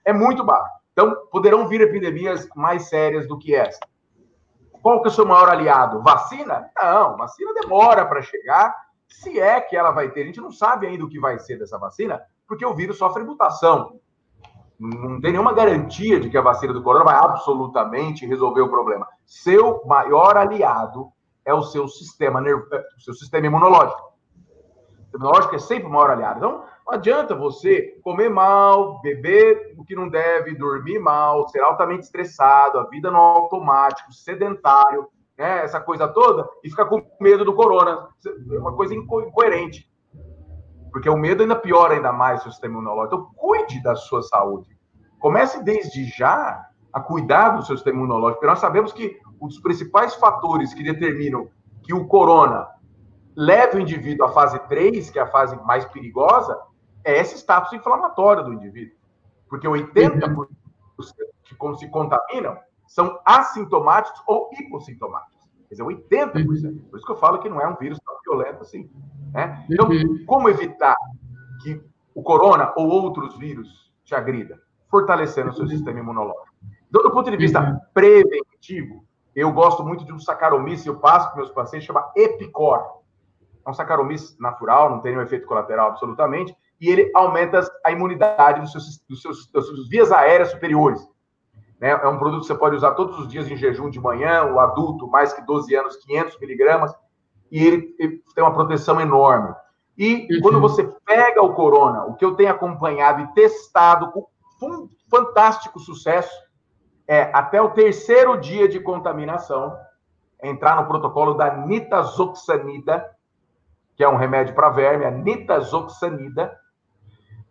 É muito baixo. Então, poderão vir epidemias mais sérias do que essa. Qual que é o seu maior aliado? Vacina? Não, vacina demora para chegar. se é que ela vai ter. A gente não sabe ainda o que vai ser dessa vacina, porque o vírus sofre mutação. Não tem nenhuma garantia de que a vacina do corona vai absolutamente resolver o problema. Seu maior aliado é o seu sistema nervo, é, seu sistema imunológico. O imunológico é sempre o maior aliado. Então, não adianta você comer mal, beber o que não deve, dormir mal, ser altamente estressado, a vida no automático, sedentário, né, essa coisa toda, e ficar com medo do corona. É uma coisa inco incoerente. Porque o medo ainda piora ainda mais o seu sistema imunológico. Então, cuide da sua saúde. Comece desde já a cuidar do seu sistema imunológico. Porque nós sabemos que um dos principais fatores que determinam que o corona leve o indivíduo à fase 3, que é a fase mais perigosa, é esse status inflamatório do indivíduo. Porque 80% que se contaminam são assintomáticos ou hipossintomáticos. Quer dizer, 80%. Por isso que eu falo que não é um vírus tão violento assim. Né? Então, uhum. como evitar que o corona ou outros vírus te agridam? Fortalecendo o seu sistema imunológico. Então, do ponto de vista uhum. preventivo, eu gosto muito de um Saccharomyces, eu passo para meus pacientes, chama Epicor. É um Saccharomyces natural, não tem nenhum efeito colateral absolutamente, e ele aumenta a imunidade dos seus, dos seus, das suas vias aéreas superiores. Né? É um produto que você pode usar todos os dias em jejum de manhã, o adulto, mais que 12 anos, 500 miligramas, e ele, ele tem uma proteção enorme. E uhum. quando você pega o corona, o que eu tenho acompanhado e testado com um fantástico sucesso é até o terceiro dia de contaminação entrar no protocolo da nitazoxanida, que é um remédio para verme, a nitazoxanida,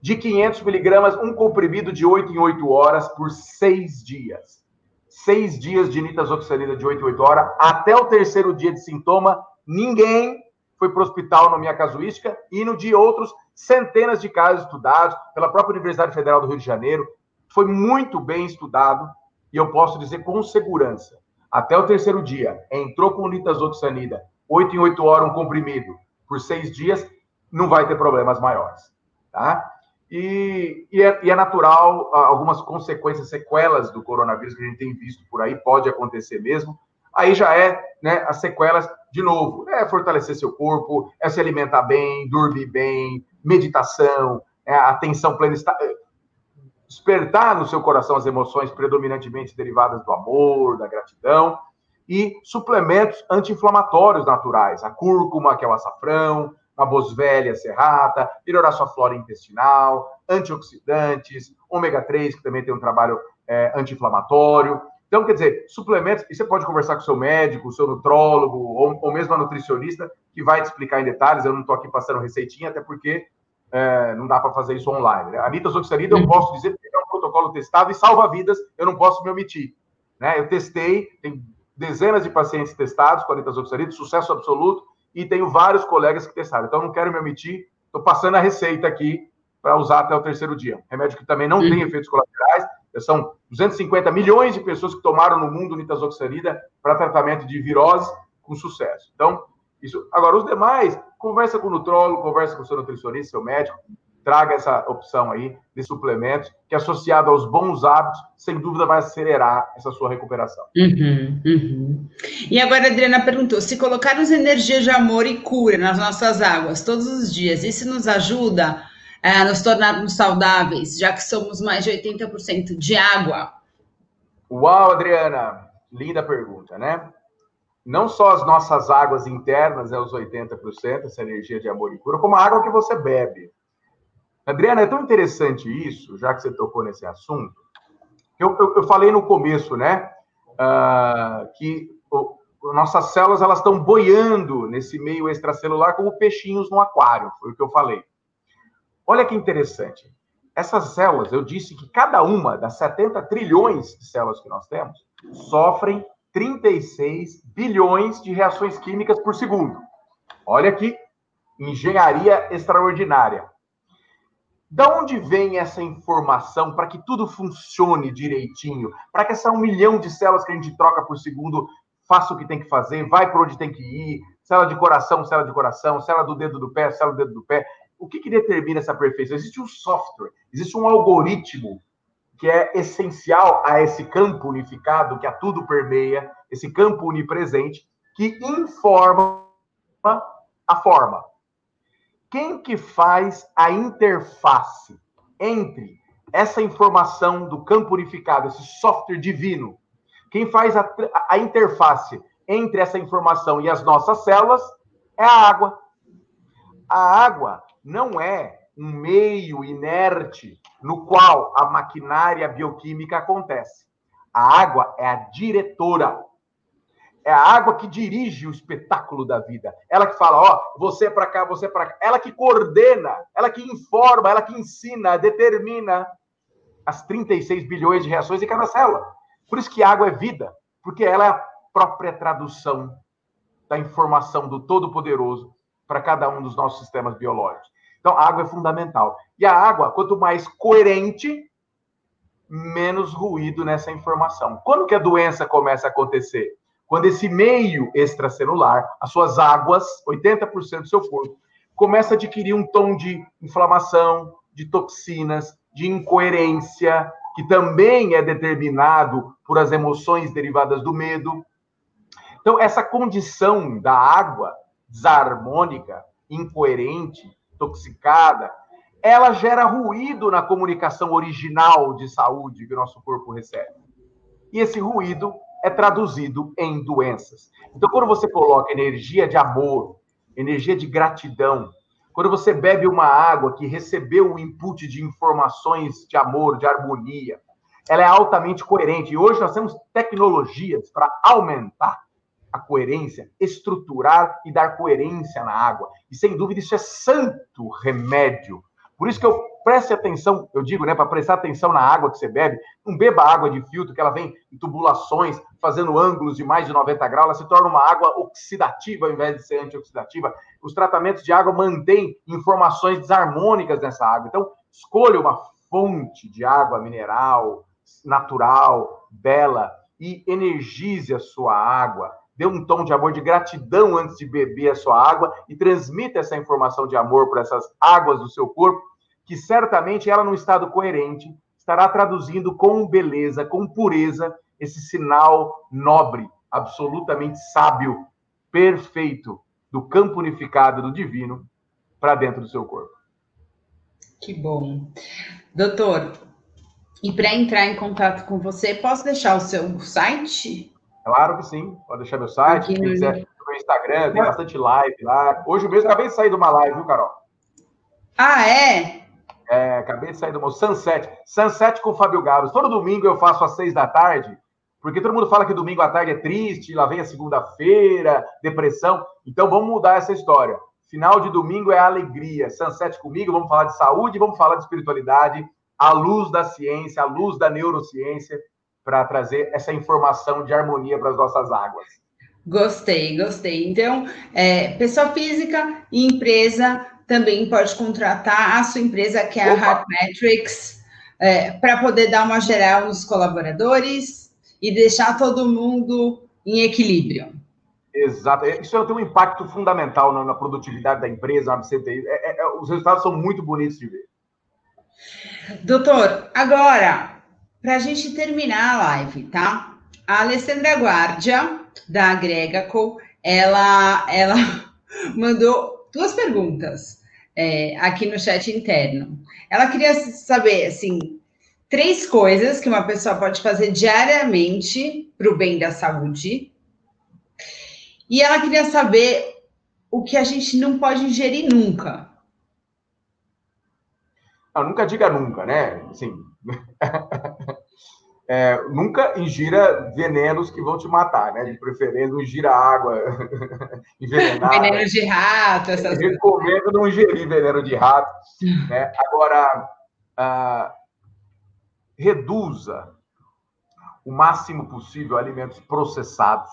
de 500 miligramas, um comprimido de 8 em 8 horas por seis dias. Seis dias de nitazoxanida de 8 em 8 horas, até o terceiro dia de sintoma, ninguém foi para o hospital na minha casuística e no dia outros centenas de casos estudados pela própria Universidade Federal do Rio de Janeiro. Foi muito bem estudado e eu posso dizer com segurança. Até o terceiro dia, entrou com nitazoxanida, 8 em 8 horas um comprimido por seis dias, não vai ter problemas maiores, tá? E, e, é, e, é, natural algumas consequências, sequelas do coronavírus que a gente tem visto por aí, pode acontecer mesmo. Aí já é né, as sequelas, de novo, é fortalecer seu corpo, é se alimentar bem, dormir bem, meditação, é atenção plena, é, despertar no seu coração as emoções predominantemente derivadas do amor, da gratidão, e suplementos anti-inflamatórios naturais, a cúrcuma, que é o açafrão, uma boswellia serrata, melhorar sua flora intestinal, antioxidantes, ômega 3, que também tem um trabalho é, anti-inflamatório. Então, quer dizer, suplementos, e você pode conversar com o seu médico, o seu nutrólogo, ou, ou mesmo a nutricionista, que vai te explicar em detalhes. Eu não estou aqui passando receitinha, até porque é, não dá para fazer isso online. A nitazoxanida, eu posso dizer que é um protocolo testado e salva vidas, eu não posso me omitir. Né? Eu testei, tem dezenas de pacientes testados com a nitazoxanida, sucesso absoluto, e tenho vários colegas que testaram. Então, não quero me omitir, estou passando a receita aqui para usar até o terceiro dia. Remédio que também não tem efeitos colaterais. São 250 milhões de pessoas que tomaram no mundo nitazoxanida para tratamento de virose com sucesso. Então, isso. Agora, os demais, conversa com o nutrólogo, conversa com o seu nutricionista, seu médico, traga essa opção aí de suplementos, que associado aos bons hábitos, sem dúvida vai acelerar essa sua recuperação. Uhum, uhum. E agora a Adriana perguntou: se colocarmos energia de amor e cura nas nossas águas todos os dias, isso nos ajuda a nos tornarmos saudáveis, já que somos mais de 80% de água? Uau, Adriana! Linda pergunta, né? Não só as nossas águas internas, é os 80%, essa energia de amor e cura, como a água que você bebe. Adriana, é tão interessante isso, já que você tocou nesse assunto. Eu, eu, eu falei no começo, né, uh, que o, nossas células elas estão boiando nesse meio extracelular como peixinhos no aquário, foi o que eu falei. Olha que interessante. Essas células, eu disse que cada uma das 70 trilhões de células que nós temos sofrem 36 bilhões de reações químicas por segundo. Olha que engenharia extraordinária. Da onde vem essa informação para que tudo funcione direitinho? Para que essa um milhão de células que a gente troca por segundo faça o que tem que fazer, vai para onde tem que ir, célula de coração, célula de coração, célula do dedo do pé, célula do dedo do pé. O que, que determina essa perfeição? Existe um software, existe um algoritmo que é essencial a esse campo unificado que a tudo permeia, esse campo onipresente, que informa a forma. Quem que faz a interface entre essa informação do campo unificado, esse software divino? Quem faz a, a interface entre essa informação e as nossas células é a água. A água não é um meio inerte no qual a maquinária bioquímica acontece. A água é a diretora. É a água que dirige o espetáculo da vida. Ela que fala, ó, você é para cá, você é para cá. Ela que coordena, ela que informa, ela que ensina, determina as 36 bilhões de reações em cada célula. Por isso que água é vida, porque ela é a própria tradução da informação do Todo-Poderoso para cada um dos nossos sistemas biológicos. Então, a água é fundamental. E a água, quanto mais coerente, menos ruído nessa informação. Quando que a doença começa a acontecer? Quando esse meio extracelular, as suas águas, 80% do seu corpo, começa a adquirir um tom de inflamação, de toxinas, de incoerência, que também é determinado por as emoções derivadas do medo. Então, essa condição da água desarmônica, incoerente, toxicada, ela gera ruído na comunicação original de saúde que o nosso corpo recebe. E esse ruído é traduzido em doenças. Então, quando você coloca energia de amor, energia de gratidão, quando você bebe uma água que recebeu o input de informações de amor, de harmonia, ela é altamente coerente. E hoje nós temos tecnologias para aumentar a coerência, estruturar e dar coerência na água. E sem dúvida isso é santo remédio. Por isso que eu preste atenção, eu digo, né, para prestar atenção na água que você bebe, não beba água de filtro, que ela vem em tubulações, fazendo ângulos de mais de 90 graus, ela se torna uma água oxidativa ao invés de ser antioxidativa. Os tratamentos de água mantêm informações desarmônicas nessa água. Então, escolha uma fonte de água mineral, natural, bela, e energize a sua água dê um tom de amor, de gratidão antes de beber a sua água e transmita essa informação de amor para essas águas do seu corpo, que certamente ela, num estado coerente, estará traduzindo com beleza, com pureza, esse sinal nobre, absolutamente sábio, perfeito, do campo unificado do divino para dentro do seu corpo. Que bom. Doutor, e para entrar em contato com você, posso deixar o seu site? Claro que sim. Pode deixar meu site, quem quiser, meu Instagram, tem bastante live lá. Hoje mesmo acabei de sair de uma live, viu, Carol? Ah, é? É, acabei de sair do meu Sunset. Sunset com o Fábio Gabos. Todo domingo eu faço às seis da tarde, porque todo mundo fala que domingo à tarde é triste, lá vem a segunda-feira, depressão. Então vamos mudar essa história. Final de domingo é alegria. Sunset comigo, vamos falar de saúde, vamos falar de espiritualidade, à luz da ciência, à luz da neurociência para trazer essa informação de harmonia para as nossas águas. Gostei, gostei. Então, é, pessoa física e empresa também pode contratar a sua empresa, que é a Heartmetrics, é, para poder dar uma geral nos colaboradores e deixar todo mundo em equilíbrio. Exato. Isso tem um impacto fundamental na, na produtividade da empresa, na CTI. É, é, é, os resultados são muito bonitos de ver. Doutor, agora, para a gente terminar a live, tá? A Alessandra Guardia, da Agregaco, ela, ela mandou duas perguntas é, aqui no chat interno. Ela queria saber, assim, três coisas que uma pessoa pode fazer diariamente para o bem da saúde. E ela queria saber o que a gente não pode ingerir nunca. Não, nunca diga nunca, né? Assim, é, nunca ingira venenos que vão te matar, né? De preferência, não ingira água envenenada. Veneno de rato, essas coisas. Recomendo não ingerir veneno de rato. Né? Agora, ah, reduza o máximo possível alimentos processados,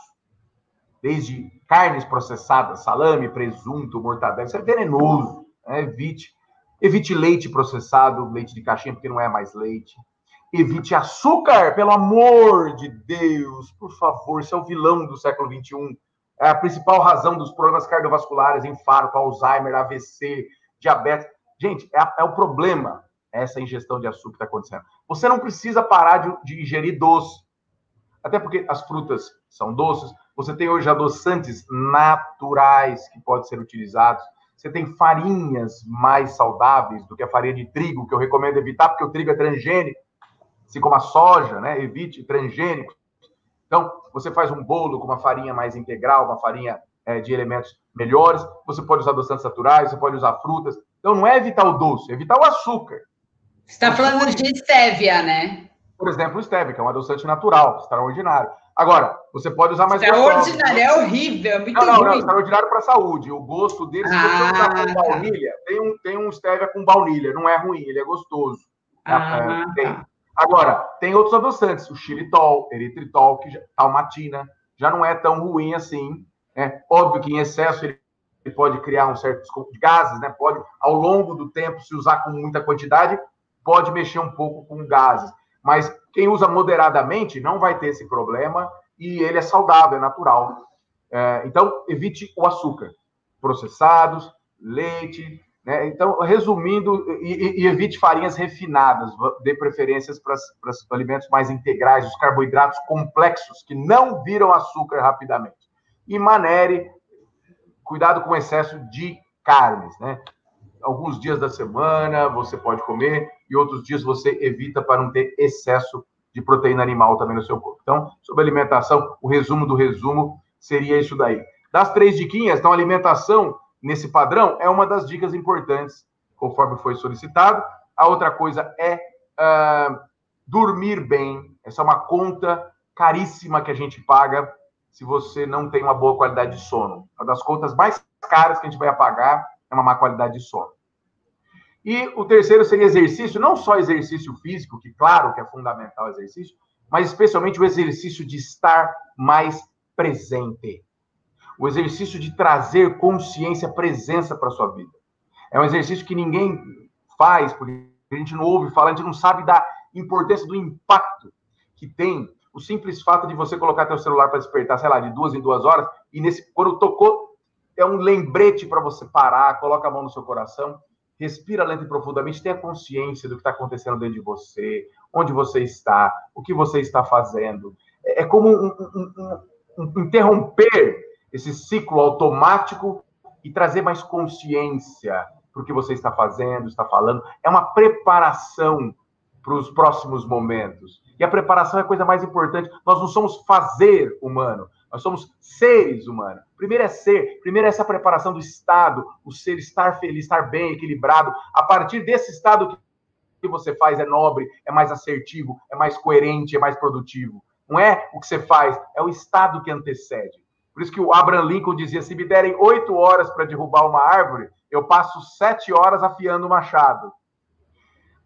desde carnes processadas, salame, presunto, mortadela. Isso é venenoso. Né? Evite Evite leite processado, leite de caixinha, porque não é mais leite. Evite açúcar, pelo amor de Deus, por favor, isso é o vilão do século XXI. É a principal razão dos problemas cardiovasculares, infarto, Alzheimer, AVC, diabetes. Gente, é, é o problema, essa ingestão de açúcar que está acontecendo. Você não precisa parar de, de ingerir doce. Até porque as frutas são doces. Você tem hoje adoçantes naturais que podem ser utilizados você tem farinhas mais saudáveis do que a farinha de trigo, que eu recomendo evitar, porque o trigo é transgênico, assim como a soja, né? Evite transgênicos. Então, você faz um bolo com uma farinha mais integral, uma farinha é, de elementos melhores, você pode usar adoçantes naturais, você pode usar frutas. Então, não é evitar o doce, é evitar o açúcar. Você está falando de stevia, né? Por exemplo, o stevia, que é um adoçante natural, extraordinário. Agora, você pode usar mais Extraordinário, é horrível, é muito não, não, ruim. Não, extraordinário para a saúde. O gosto dele, se você ah, usar com tá. baunilha, tem um, tem um stevia com baunilha, não é ruim, ele é gostoso. Ah, é, tem. Agora, tem outros adoçantes, o xilitol, eritritol, que já, talmatina, já não é tão ruim assim. É óbvio que em excesso ele pode criar um certo de gases, né? Pode, ao longo do tempo, se usar com muita quantidade, pode mexer um pouco com gases. Mas quem usa moderadamente não vai ter esse problema e ele é saudável, é natural. É, então, evite o açúcar, processados, leite. Né? Então, resumindo, e, e, evite farinhas refinadas, dê preferências para os alimentos mais integrais, os carboidratos complexos, que não viram açúcar rapidamente. E manere, cuidado com o excesso de carnes. Né? Alguns dias da semana você pode comer, e outros dias você evita para não ter excesso de proteína animal também no seu corpo. Então, sobre alimentação, o resumo do resumo seria isso daí. Das três diquinhas, então, alimentação nesse padrão é uma das dicas importantes, conforme foi solicitado. A outra coisa é uh, dormir bem. Essa é uma conta caríssima que a gente paga se você não tem uma boa qualidade de sono. Uma das contas mais caras que a gente vai pagar é uma má qualidade de sono. E o terceiro seria exercício, não só exercício físico, que claro que é fundamental o exercício, mas especialmente o exercício de estar mais presente. O exercício de trazer consciência, presença para a sua vida. É um exercício que ninguém faz, porque a gente não ouve falar, a gente não sabe da importância do impacto que tem o simples fato de você colocar teu celular para despertar, sei lá, de duas em duas horas, e nesse quando tocou, é um lembrete para você parar, coloca a mão no seu coração respira lento e profundamente, tenha consciência do que está acontecendo dentro de você, onde você está, o que você está fazendo. É, é como um, um, um, um interromper esse ciclo automático e trazer mais consciência para o que você está fazendo, está falando. É uma preparação para os próximos momentos. E a preparação é a coisa mais importante. Nós não somos fazer humano, nós somos seres humanos. Primeiro é ser, primeiro é essa preparação do estado, o ser estar feliz, estar bem, equilibrado. A partir desse estado que você faz é nobre, é mais assertivo, é mais coerente, é mais produtivo. Não é o que você faz, é o estado que antecede. Por isso que o Abraham Lincoln dizia: se me derem oito horas para derrubar uma árvore, eu passo sete horas afiando o machado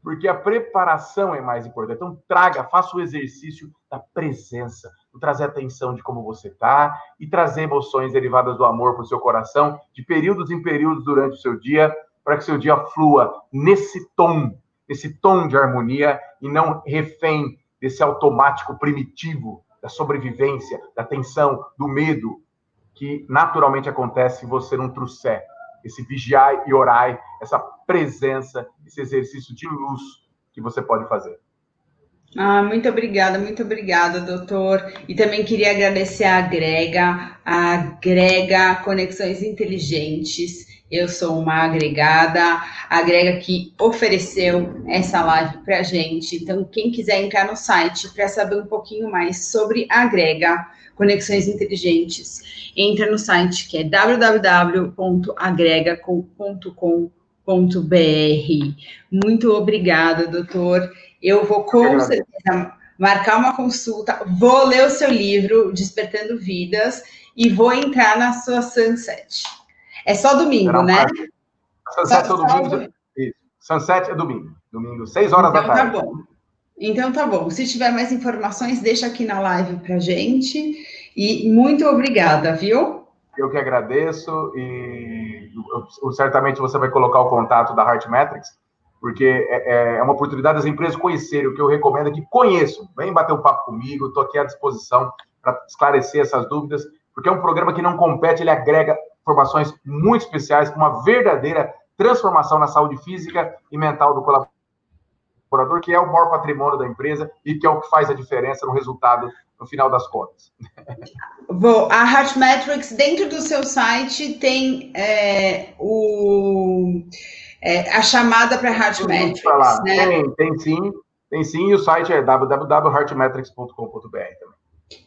porque a preparação é mais importante. Então, traga, faça o exercício da presença, trazer atenção de como você está e trazer emoções derivadas do amor para o seu coração, de períodos em períodos durante o seu dia, para que seu dia flua nesse tom, nesse tom de harmonia e não refém desse automático primitivo da sobrevivência, da tensão, do medo, que naturalmente acontece se você não trouxer esse vigiar e orar, essa presença, esse exercício de luz que você pode fazer. Ah, muito obrigada, muito obrigada, doutor. E também queria agradecer a Grega, a Grega Conexões Inteligentes. Eu sou uma agregada, a Grega que ofereceu essa live para a gente. Então, quem quiser entrar no site para saber um pouquinho mais sobre a Grega Conexões Inteligentes, entra no site que é www.agrega.com.br. Muito obrigada, doutor. Eu vou com certeza marcar uma consulta, vou ler o seu livro, Despertando Vidas, e vou entrar na sua Sunset. É só domingo, né? Sunset só, é domingo. Isso. Sunset é domingo. Domingo, seis horas então, da tá tarde. Tá bom. Então tá bom. Se tiver mais informações, deixa aqui na live pra gente. E muito obrigada, viu? Eu que agradeço e certamente você vai colocar o contato da Heart Metrics, porque é, é, é, uma oportunidade das empresas conhecerem. O que eu recomendo é que conheçam. Vem bater um papo comigo, estou aqui à disposição para esclarecer essas dúvidas, porque é um programa que não compete, ele agrega informações muito especiais, uma verdadeira transformação na saúde física e mental do colaborador que é o maior patrimônio da empresa e que é o que faz a diferença no resultado no final das contas. Vou, a Heartmetrics, dentro do seu site, tem é, o, é, a chamada para Heartmetrics. Né? Tem, tem sim, tem sim, e o site é www.heartmetrics.com.br também.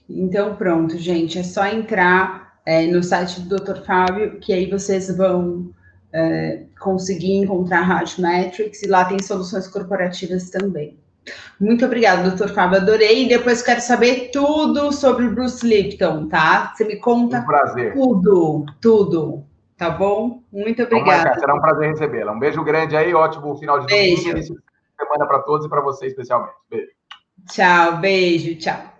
Então, pronto, gente, é só entrar é, no site do Dr. Fábio, que aí vocês vão é, conseguir encontrar a Heartmetrics, e lá tem soluções corporativas também. Muito obrigada, doutor Fábio. Adorei. E depois quero saber tudo sobre o Bruce Lipton, tá? Você me conta um prazer. tudo, tudo. Tá bom? Muito obrigada. Será um prazer recebê-la. Um beijo grande aí, ótimo final de beijo. domingo, semana para todos e para você especialmente. Beijo. Tchau, beijo, tchau.